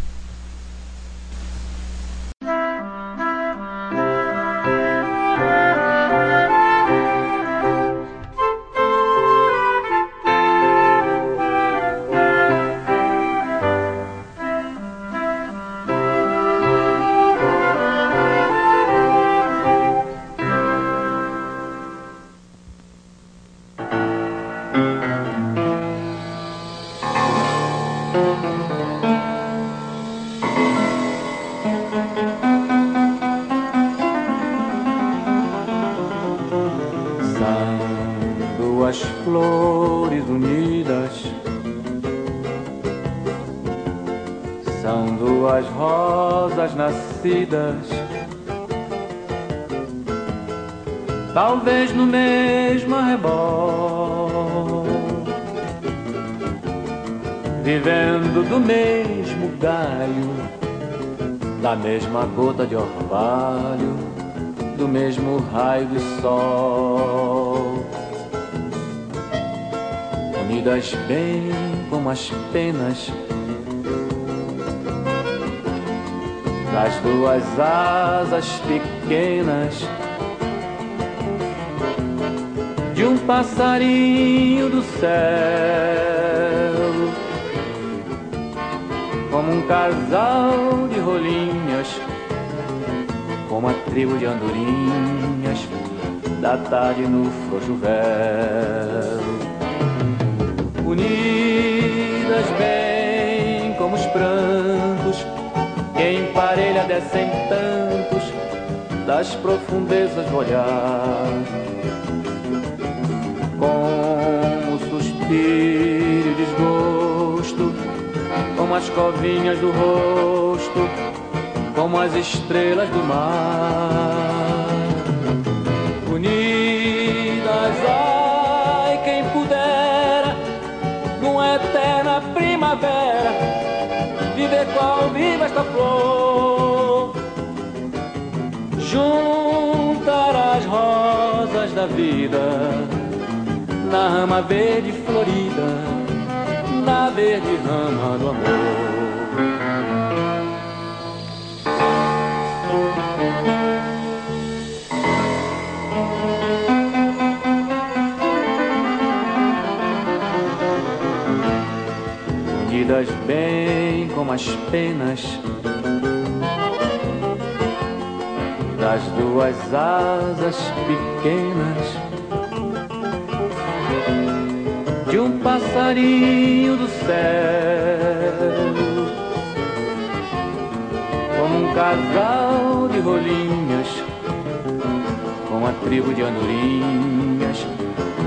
Mesma gota de orvalho, do mesmo raio de sol, unidas bem como as penas das duas asas pequenas de um passarinho do céu, como um casal de rolinhas, tribo de andorinhas da tarde no frouxo véu, unidas bem como os prantos que emparelha descem tantos das profundezas do olhar. Como suspiro e desgosto, como as covinhas do rosto, como as estrelas do mar. Unidas, ai, quem pudera, numa eterna primavera, viver qual viva esta flor. Juntar as rosas da vida na rama verde florida, na verde rama do amor. Unidas bem como as penas das duas asas pequenas de um passarinho do céu, como um casal de rolinhas, com a tribo de andorinhas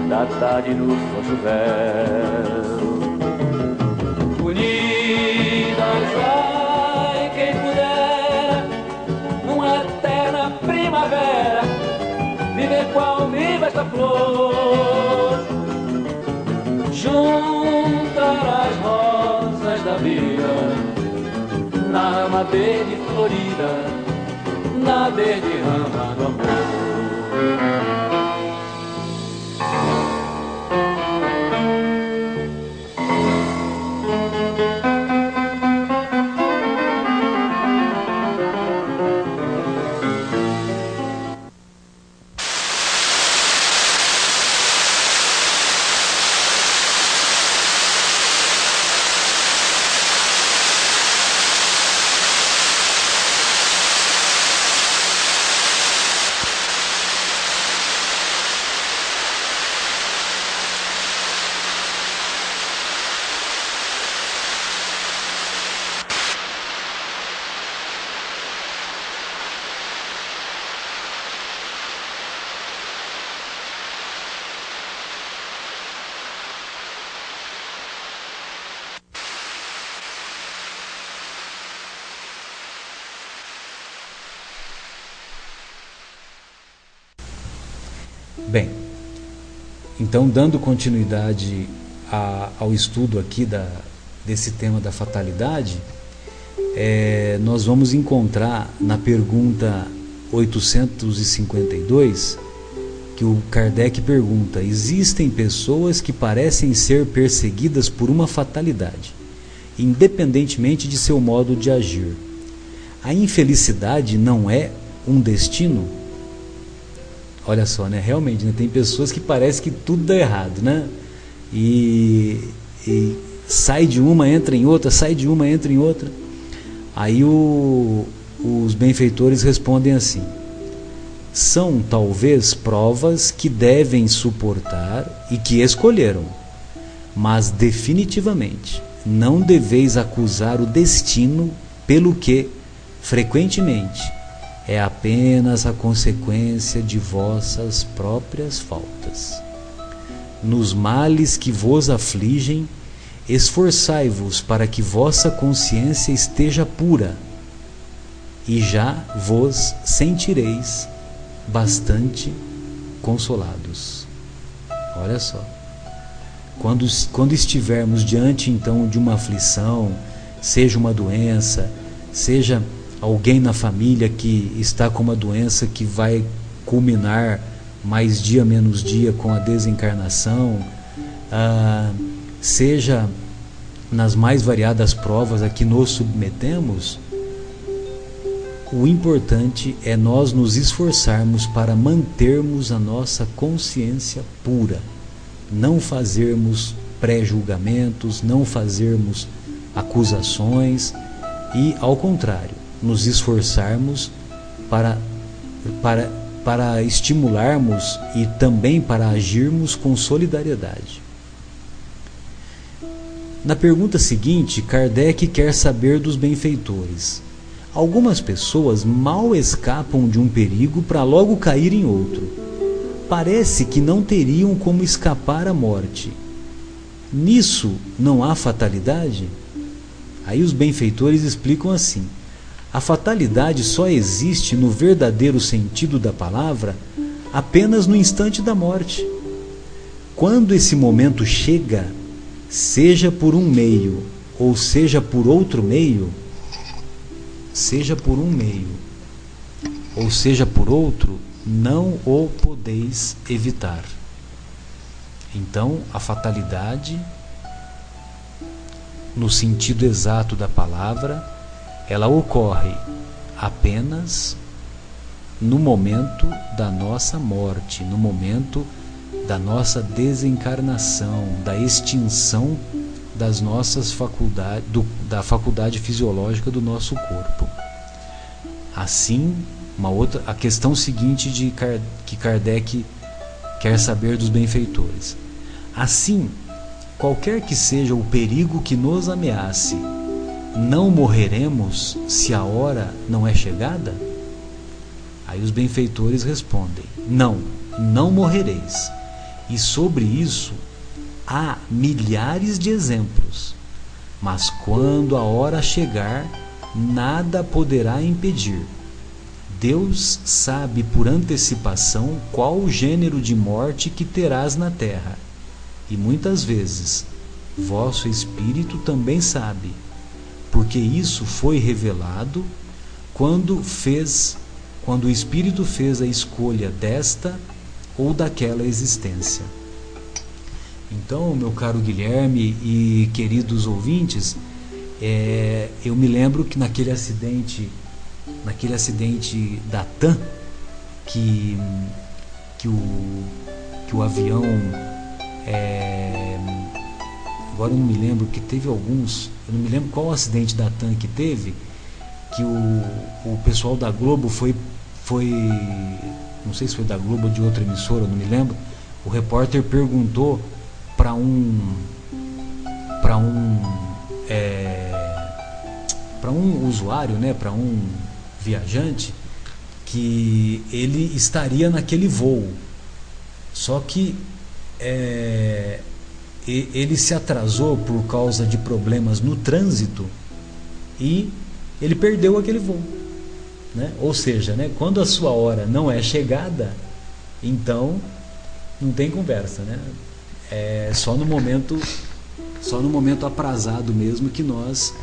da tarde no São Véu. Unidas, ai, quem puder, numa eterna primavera, viver qual viva esta flor juntar as rosas da vida na rama verde florida, na verde rama do amor. Então dando continuidade a, ao estudo aqui da, desse tema da fatalidade, é, nós vamos encontrar na pergunta 852 que o Kardec pergunta: existem pessoas que parecem ser perseguidas por uma fatalidade, independentemente de seu modo de agir. A infelicidade não é um destino? Olha só, né? Realmente, né? tem pessoas que parece que tudo dá errado, né? E, e sai de uma, entra em outra, sai de uma, entra em outra. Aí o, os benfeitores respondem assim: são talvez provas que devem suportar e que escolheram, mas definitivamente não deveis acusar o destino pelo que, frequentemente, é apenas a consequência de vossas próprias faltas. Nos males que vos afligem, esforçai-vos para que vossa consciência esteja pura, e já vos sentireis bastante consolados. Olha só. Quando, quando estivermos diante então de uma aflição, seja uma doença, seja alguém na família que está com uma doença que vai culminar mais dia menos dia com a desencarnação, ah, seja nas mais variadas provas a que nos submetemos, o importante é nós nos esforçarmos para mantermos a nossa consciência pura, não fazermos pré-julgamentos, não fazermos acusações e, ao contrário, nos esforçarmos para, para, para estimularmos e também para agirmos com solidariedade. Na pergunta seguinte, Kardec quer saber dos benfeitores. Algumas pessoas mal escapam de um perigo para logo cair em outro. Parece que não teriam como escapar à morte. Nisso não há fatalidade? Aí os benfeitores explicam assim: a fatalidade só existe no verdadeiro sentido da palavra apenas no instante da morte. Quando esse momento chega, seja por um meio ou seja por outro meio, seja por um meio, ou seja por outro, não o podeis evitar. Então, a fatalidade, no sentido exato da palavra, ela ocorre apenas no momento da nossa morte, no momento da nossa desencarnação, da extinção das nossas faculdades, do, da faculdade fisiológica do nosso corpo. Assim, uma outra, a questão seguinte de que Kardec quer saber dos benfeitores. Assim, qualquer que seja o perigo que nos ameace, não morreremos se a hora não é chegada? Aí os benfeitores respondem: Não, não morrereis. E sobre isso há milhares de exemplos, mas quando a hora chegar, nada poderá impedir. Deus sabe por antecipação qual o gênero de morte que terás na terra, e muitas vezes vosso espírito também sabe, porque isso foi revelado quando fez, quando o espírito fez a escolha desta ou daquela existência. Então, meu caro Guilherme e queridos ouvintes, é, eu me lembro que naquele acidente, naquele acidente da TAM, que, que, o, que o avião, é, agora eu não me lembro, que teve alguns, eu não me lembro qual acidente da TAM que teve, que o, o pessoal da Globo foi, foi, não sei se foi da Globo ou de outra emissora, eu não me lembro, o repórter perguntou para um para um é, para um usuário, né, para um viajante que ele estaria naquele voo. Só que é, ele se atrasou por causa de problemas no trânsito e ele perdeu aquele voo. Né? Ou seja, né, quando a sua hora não é chegada, então não tem conversa, né? É só no momento só no momento aprazado mesmo que nós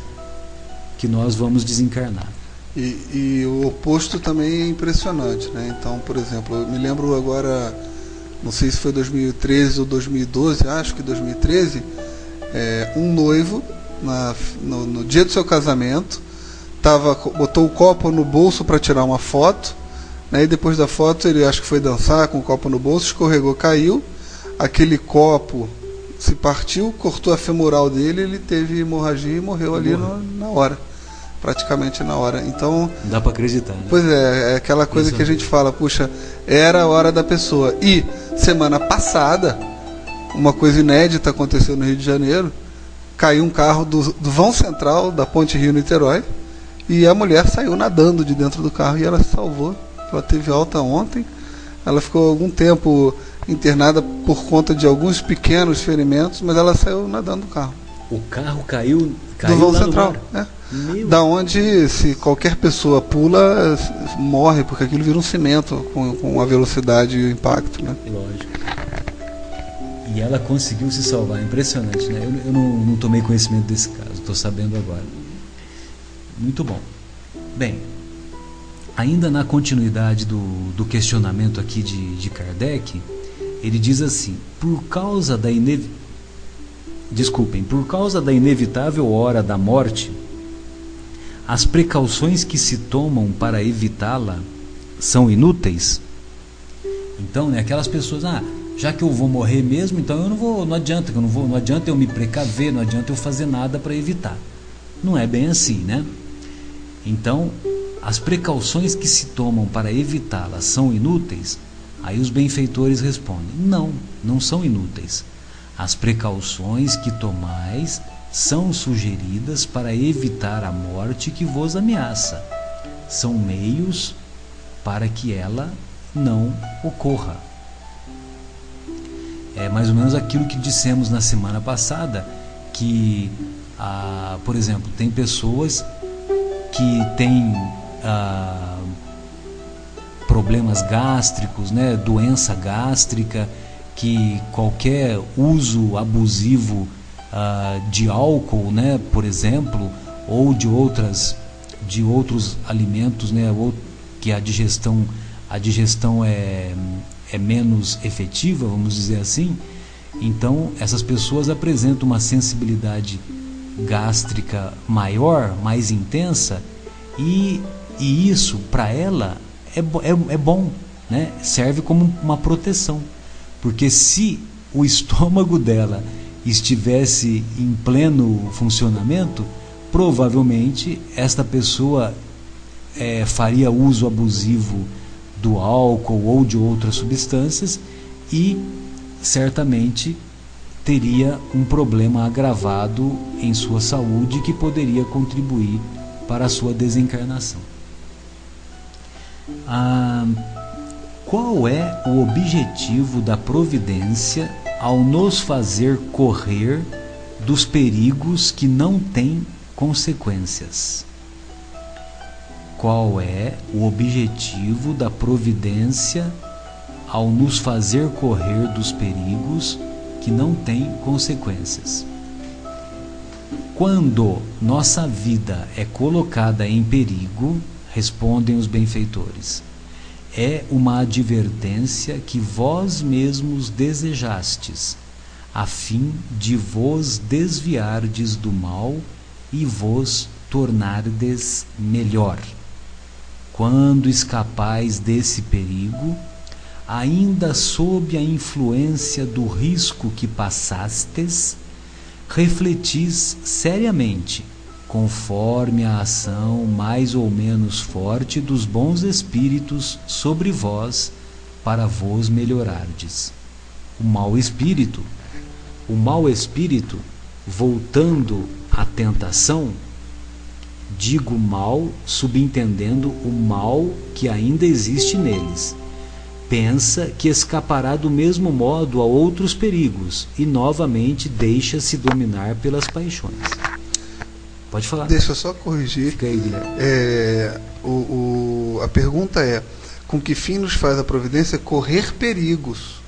que nós vamos desencarnar. E, e, o oposto também é impressionante, né? Então, por exemplo, eu me lembro agora, não sei se foi 2013 ou 2012, acho que 2013, é, um noivo na, no, no, dia do seu casamento tava, botou o copo no bolso para tirar uma foto, né? E depois da foto ele acho que foi dançar com o copo no bolso, escorregou, caiu, aquele copo se partiu, cortou a femoral dele, ele teve hemorragia e morreu ali no, na hora praticamente na hora. Então. Dá para acreditar. Né? Pois é, é aquela coisa que a gente fala, puxa, era a hora da pessoa. E semana passada, uma coisa inédita aconteceu no Rio de Janeiro. Caiu um carro do, do vão central da Ponte Rio Niterói e a mulher saiu nadando de dentro do carro e ela se salvou. Ela teve alta ontem. Ela ficou algum tempo internada por conta de alguns pequenos ferimentos, mas ela saiu nadando do carro. O carro caiu, caiu do vão central. É. Meu da onde se qualquer pessoa pula, morre, porque aquilo vira um cimento com, com a velocidade e o impacto. Né? Lógico. E ela conseguiu se salvar, impressionante, né? Eu, eu não, não tomei conhecimento desse caso, estou sabendo agora. Muito bom. Bem, ainda na continuidade do, do questionamento aqui de, de Kardec, ele diz assim: por causa da inev... desculpem, por causa da inevitável hora da morte, as precauções que se tomam para evitá-la são inúteis? Então, né, aquelas pessoas, ah, já que eu vou morrer mesmo, então eu não vou, não adianta, eu não vou, não adianta eu me precaver, não adianta eu fazer nada para evitar. Não é bem assim, né? Então, as precauções que se tomam para evitá-la são inúteis? Aí os benfeitores respondem: não, não são inúteis. As precauções que tomais são sugeridas para evitar a morte que vos ameaça. São meios para que ela não ocorra. É mais ou menos aquilo que dissemos na semana passada, que, ah, por exemplo, tem pessoas que têm ah, problemas gástricos, né, doença gástrica, que qualquer uso abusivo uh, de álcool, né, por exemplo, ou de outras de outros alimentos, né, ou que a digestão a digestão é, é menos efetiva, vamos dizer assim. Então, essas pessoas apresentam uma sensibilidade gástrica maior, mais intensa, e, e isso para ela é, é, é bom, né? serve como uma proteção. Porque se o estômago dela estivesse em pleno funcionamento, provavelmente esta pessoa é, faria uso abusivo do álcool ou de outras substâncias e certamente teria um problema agravado em sua saúde que poderia contribuir para a sua desencarnação. Ah, qual é o objetivo da providência ao nos fazer correr dos perigos que não têm consequências. Qual é o objetivo da providência ao nos fazer correr dos perigos que não têm consequências? Quando nossa vida é colocada em perigo, respondem os benfeitores, é uma advertência que vós mesmos desejastes, a fim de vos desviardes do mal e vos tornardes melhor. Quando escapais desse perigo, ainda sob a influência do risco que passastes, refletis seriamente conforme a ação mais ou menos forte dos bons espíritos sobre vós, para vos melhorardes. O mau espírito, o mau espírito, voltando à tentação, digo mal, subentendendo o mal que ainda existe neles. Pensa que escapará do mesmo modo a outros perigos e novamente deixa-se dominar pelas paixões. Pode falar. Deixa eu só corrigir. Fica aí, Guilherme. É, o, o, a pergunta é: com que fim nos faz a providência correr perigos?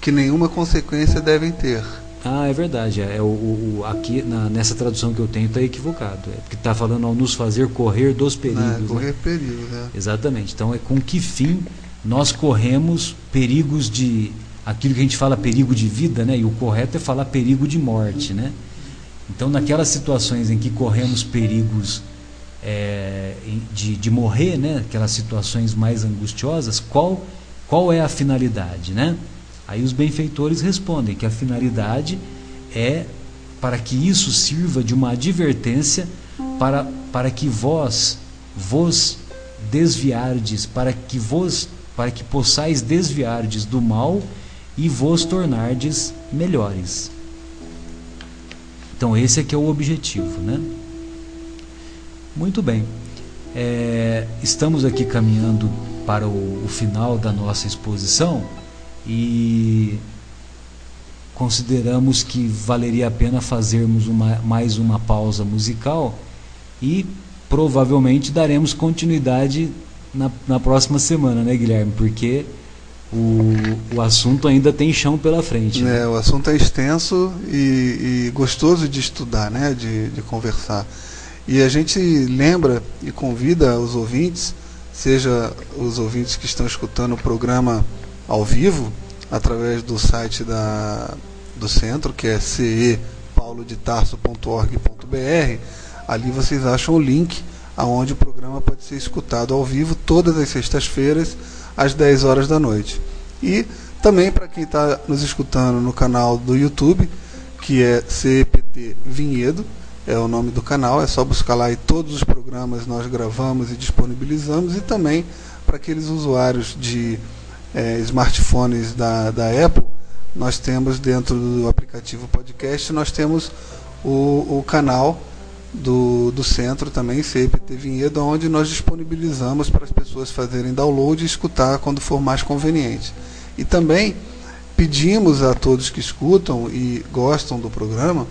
que nenhuma consequência devem ter. Ah, é verdade. É, é o, o, aqui na, nessa tradução que eu tenho está equivocado. É porque está falando ao nos fazer correr dos perigos. É, correr né? perigos, é. Exatamente. Então é com que fim nós corremos perigos de aquilo que a gente fala perigo de vida, né? E o correto é falar perigo de morte, né? Então naquelas situações em que corremos perigos é, de, de morrer, né? Aquelas situações mais angustiosas, qual qual é a finalidade, né? Aí os benfeitores respondem que a finalidade é para que isso sirva de uma advertência para, para que vós vos desviardes, para que vos para que possais desviardes do mal e vos tornardes melhores. Então esse é que é o objetivo, né? Muito bem. É, estamos aqui caminhando para o, o final da nossa exposição e consideramos que valeria a pena fazermos uma, mais uma pausa musical e provavelmente daremos continuidade na, na próxima semana, né, Guilherme? Porque o, o assunto ainda tem chão pela frente. Né? É, o assunto é extenso e, e gostoso de estudar, né, de, de conversar. E a gente lembra e convida os ouvintes, seja os ouvintes que estão escutando o programa ao vivo através do site da, do centro, que é cepaulodetarso.org.br. Ali vocês acham o link aonde o programa pode ser escutado ao vivo todas as sextas-feiras às 10 horas da noite. E também para quem está nos escutando no canal do YouTube, que é CEPT Vinhedo, é o nome do canal, é só buscar lá e todos os programas nós gravamos e disponibilizamos e também para aqueles usuários de é, smartphones da, da Apple, nós temos dentro do aplicativo podcast, nós temos o, o canal do, do centro também, CPT Vinhedo, onde nós disponibilizamos para as pessoas fazerem download e escutar quando for mais conveniente. E também pedimos a todos que escutam e gostam do programa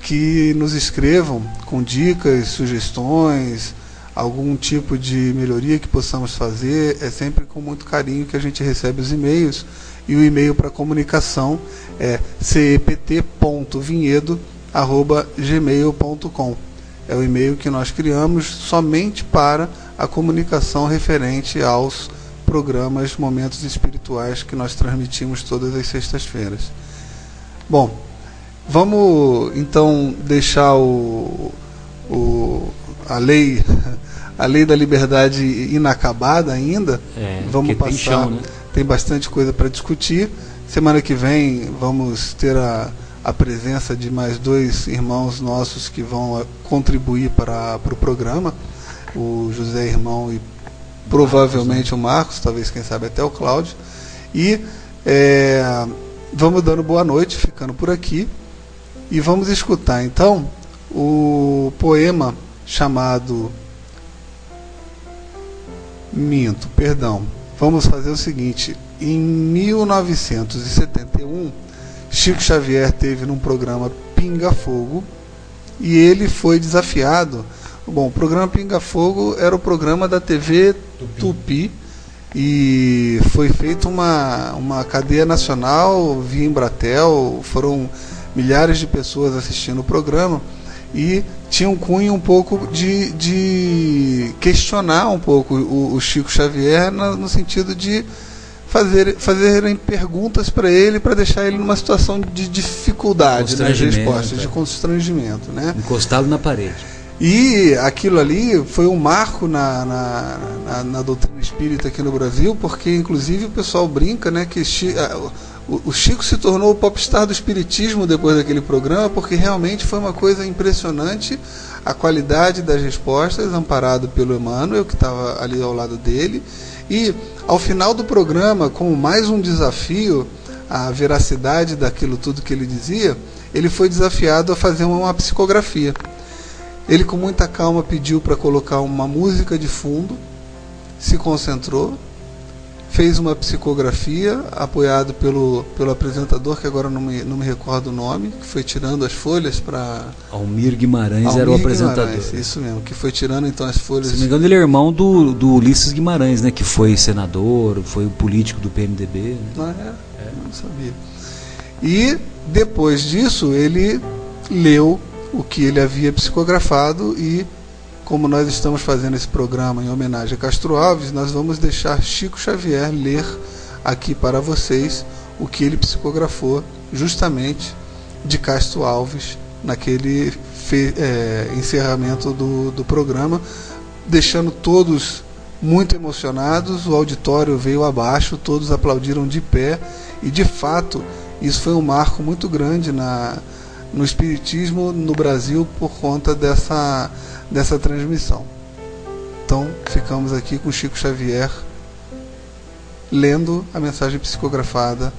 que nos escrevam com dicas, sugestões, algum tipo de melhoria que possamos fazer, é sempre com muito carinho que a gente recebe os e-mails. E o e-mail para comunicação é cept.vinhedo.gmail.com. É o e-mail que nós criamos somente para a comunicação referente aos programas Momentos Espirituais que nós transmitimos todas as sextas-feiras. Bom, vamos então deixar o, o, a lei a lei da liberdade inacabada ainda. É, vamos passar. Tem, chão, né? tem bastante coisa para discutir. Semana que vem vamos ter a, a presença de mais dois irmãos nossos que vão contribuir para, para o programa, o José Irmão e provavelmente o Marcos, talvez quem sabe até o Cláudio. E é, vamos dando boa noite, ficando por aqui. E vamos escutar então o poema chamado Minto, perdão. Vamos fazer o seguinte: em 1971, Chico Xavier teve num programa Pinga Fogo e ele foi desafiado. Bom, o programa Pinga Fogo era o programa da TV Tupi, Tupi e foi feita uma, uma cadeia nacional via Embratel, foram milhares de pessoas assistindo o programa e tinha um cunho um pouco de, de questionar um pouco o, o Chico Xavier no, no, sentido de fazer fazerem perguntas para ele para deixar ele numa situação de dificuldade nas respostas, de é. constrangimento, né? Encostado na parede. E aquilo ali foi um marco na, na, na, na doutrina espírita aqui no Brasil, porque inclusive o pessoal brinca, né, que o Chico se tornou o popstar do espiritismo depois daquele programa, porque realmente foi uma coisa impressionante a qualidade das respostas, amparado pelo Emmanuel, que estava ali ao lado dele. E ao final do programa, como mais um desafio à veracidade daquilo tudo que ele dizia, ele foi desafiado a fazer uma psicografia. Ele, com muita calma, pediu para colocar uma música de fundo, se concentrou, fez uma psicografia apoiado pelo, pelo apresentador, que agora não me, não me recordo o nome, que foi tirando as folhas para. Almir Guimarães Almir era o apresentador. Guimarães, isso mesmo, que foi tirando então as folhas. Se não me engano, ele é irmão do, do Ulisses Guimarães, né? Que foi senador, foi o político do PMDB. Né? Ah, é. Não sabia. E depois disso ele leu o que ele havia psicografado e como nós estamos fazendo esse programa em homenagem a Castro Alves, nós vamos deixar Chico Xavier ler aqui para vocês o que ele psicografou justamente de Castro Alves naquele é, encerramento do, do programa, deixando todos muito emocionados. O auditório veio abaixo, todos aplaudiram de pé e de fato isso foi um marco muito grande na, no Espiritismo no Brasil por conta dessa dessa transmissão. Então, ficamos aqui com Chico Xavier lendo a mensagem psicografada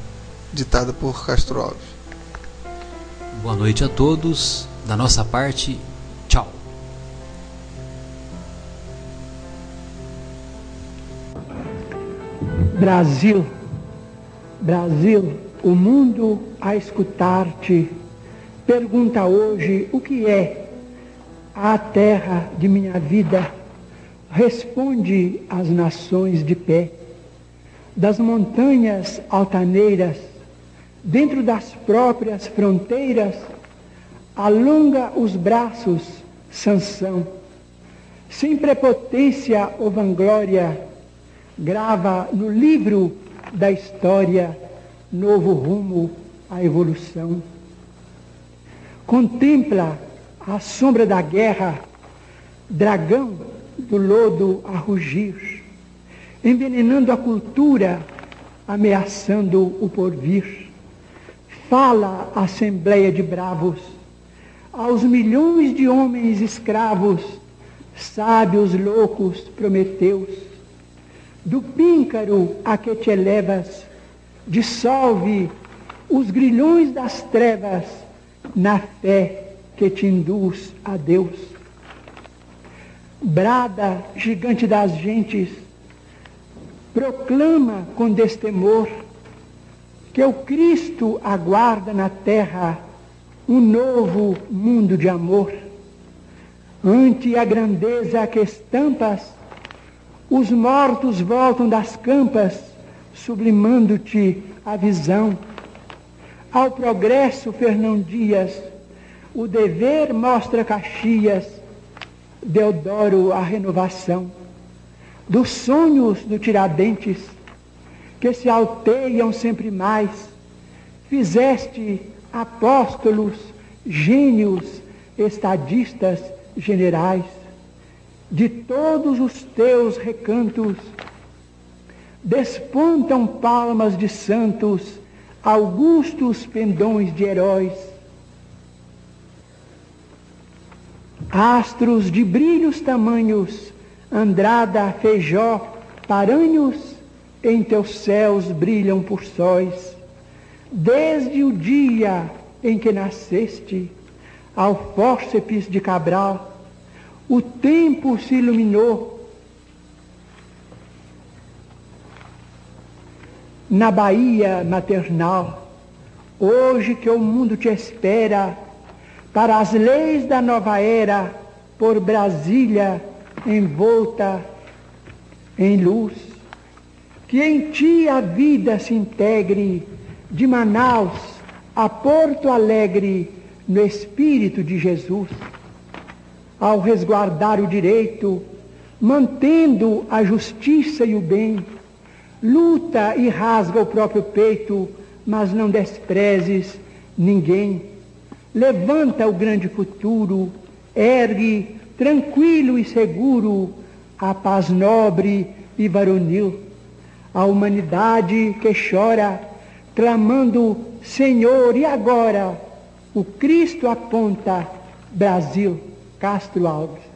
ditada por Castro Alves. Boa noite a todos. Da nossa parte, tchau. Brasil, Brasil, o mundo a escutar-te pergunta hoje o que é à terra de minha vida, responde às nações de pé, das montanhas altaneiras, dentro das próprias fronteiras, alonga os braços, Sansão, sem prepotência ou vanglória, grava no livro da história novo rumo à evolução. Contempla à sombra da guerra, dragão do lodo a rugir, envenenando a cultura, ameaçando o porvir. Fala a assembleia de bravos, aos milhões de homens escravos, sábios loucos prometeus, do píncaro a que te elevas, dissolve os grilhões das trevas na fé que te induz a Deus. Brada, gigante das gentes, proclama com destemor que o Cristo aguarda na terra um novo mundo de amor. Ante a grandeza que estampas, os mortos voltam das campas, sublimando-te a visão. Ao progresso, Fernão Dias, o dever mostra Caxias, Deodoro a renovação dos sonhos do Tiradentes, que se alteiam sempre mais. Fizeste apóstolos, gênios, estadistas, generais. De todos os teus recantos despontam palmas de santos, augustos pendões de heróis astros de brilhos tamanhos, Andrada, Feijó, Paranhos, em teus céus brilham por sóis. Desde o dia em que nasceste, ao fórceps de Cabral, o tempo se iluminou. Na Bahia maternal, hoje que o mundo te espera, para as leis da nova era, por Brasília envolta em luz. Que em ti a vida se integre, de Manaus a Porto Alegre, no Espírito de Jesus. Ao resguardar o direito, mantendo a justiça e o bem, luta e rasga o próprio peito, mas não desprezes ninguém levanta o grande futuro, ergue tranquilo e seguro a paz nobre e varonil, a humanidade que chora, clamando Senhor, e agora? O Cristo aponta Brasil, Castro Alves.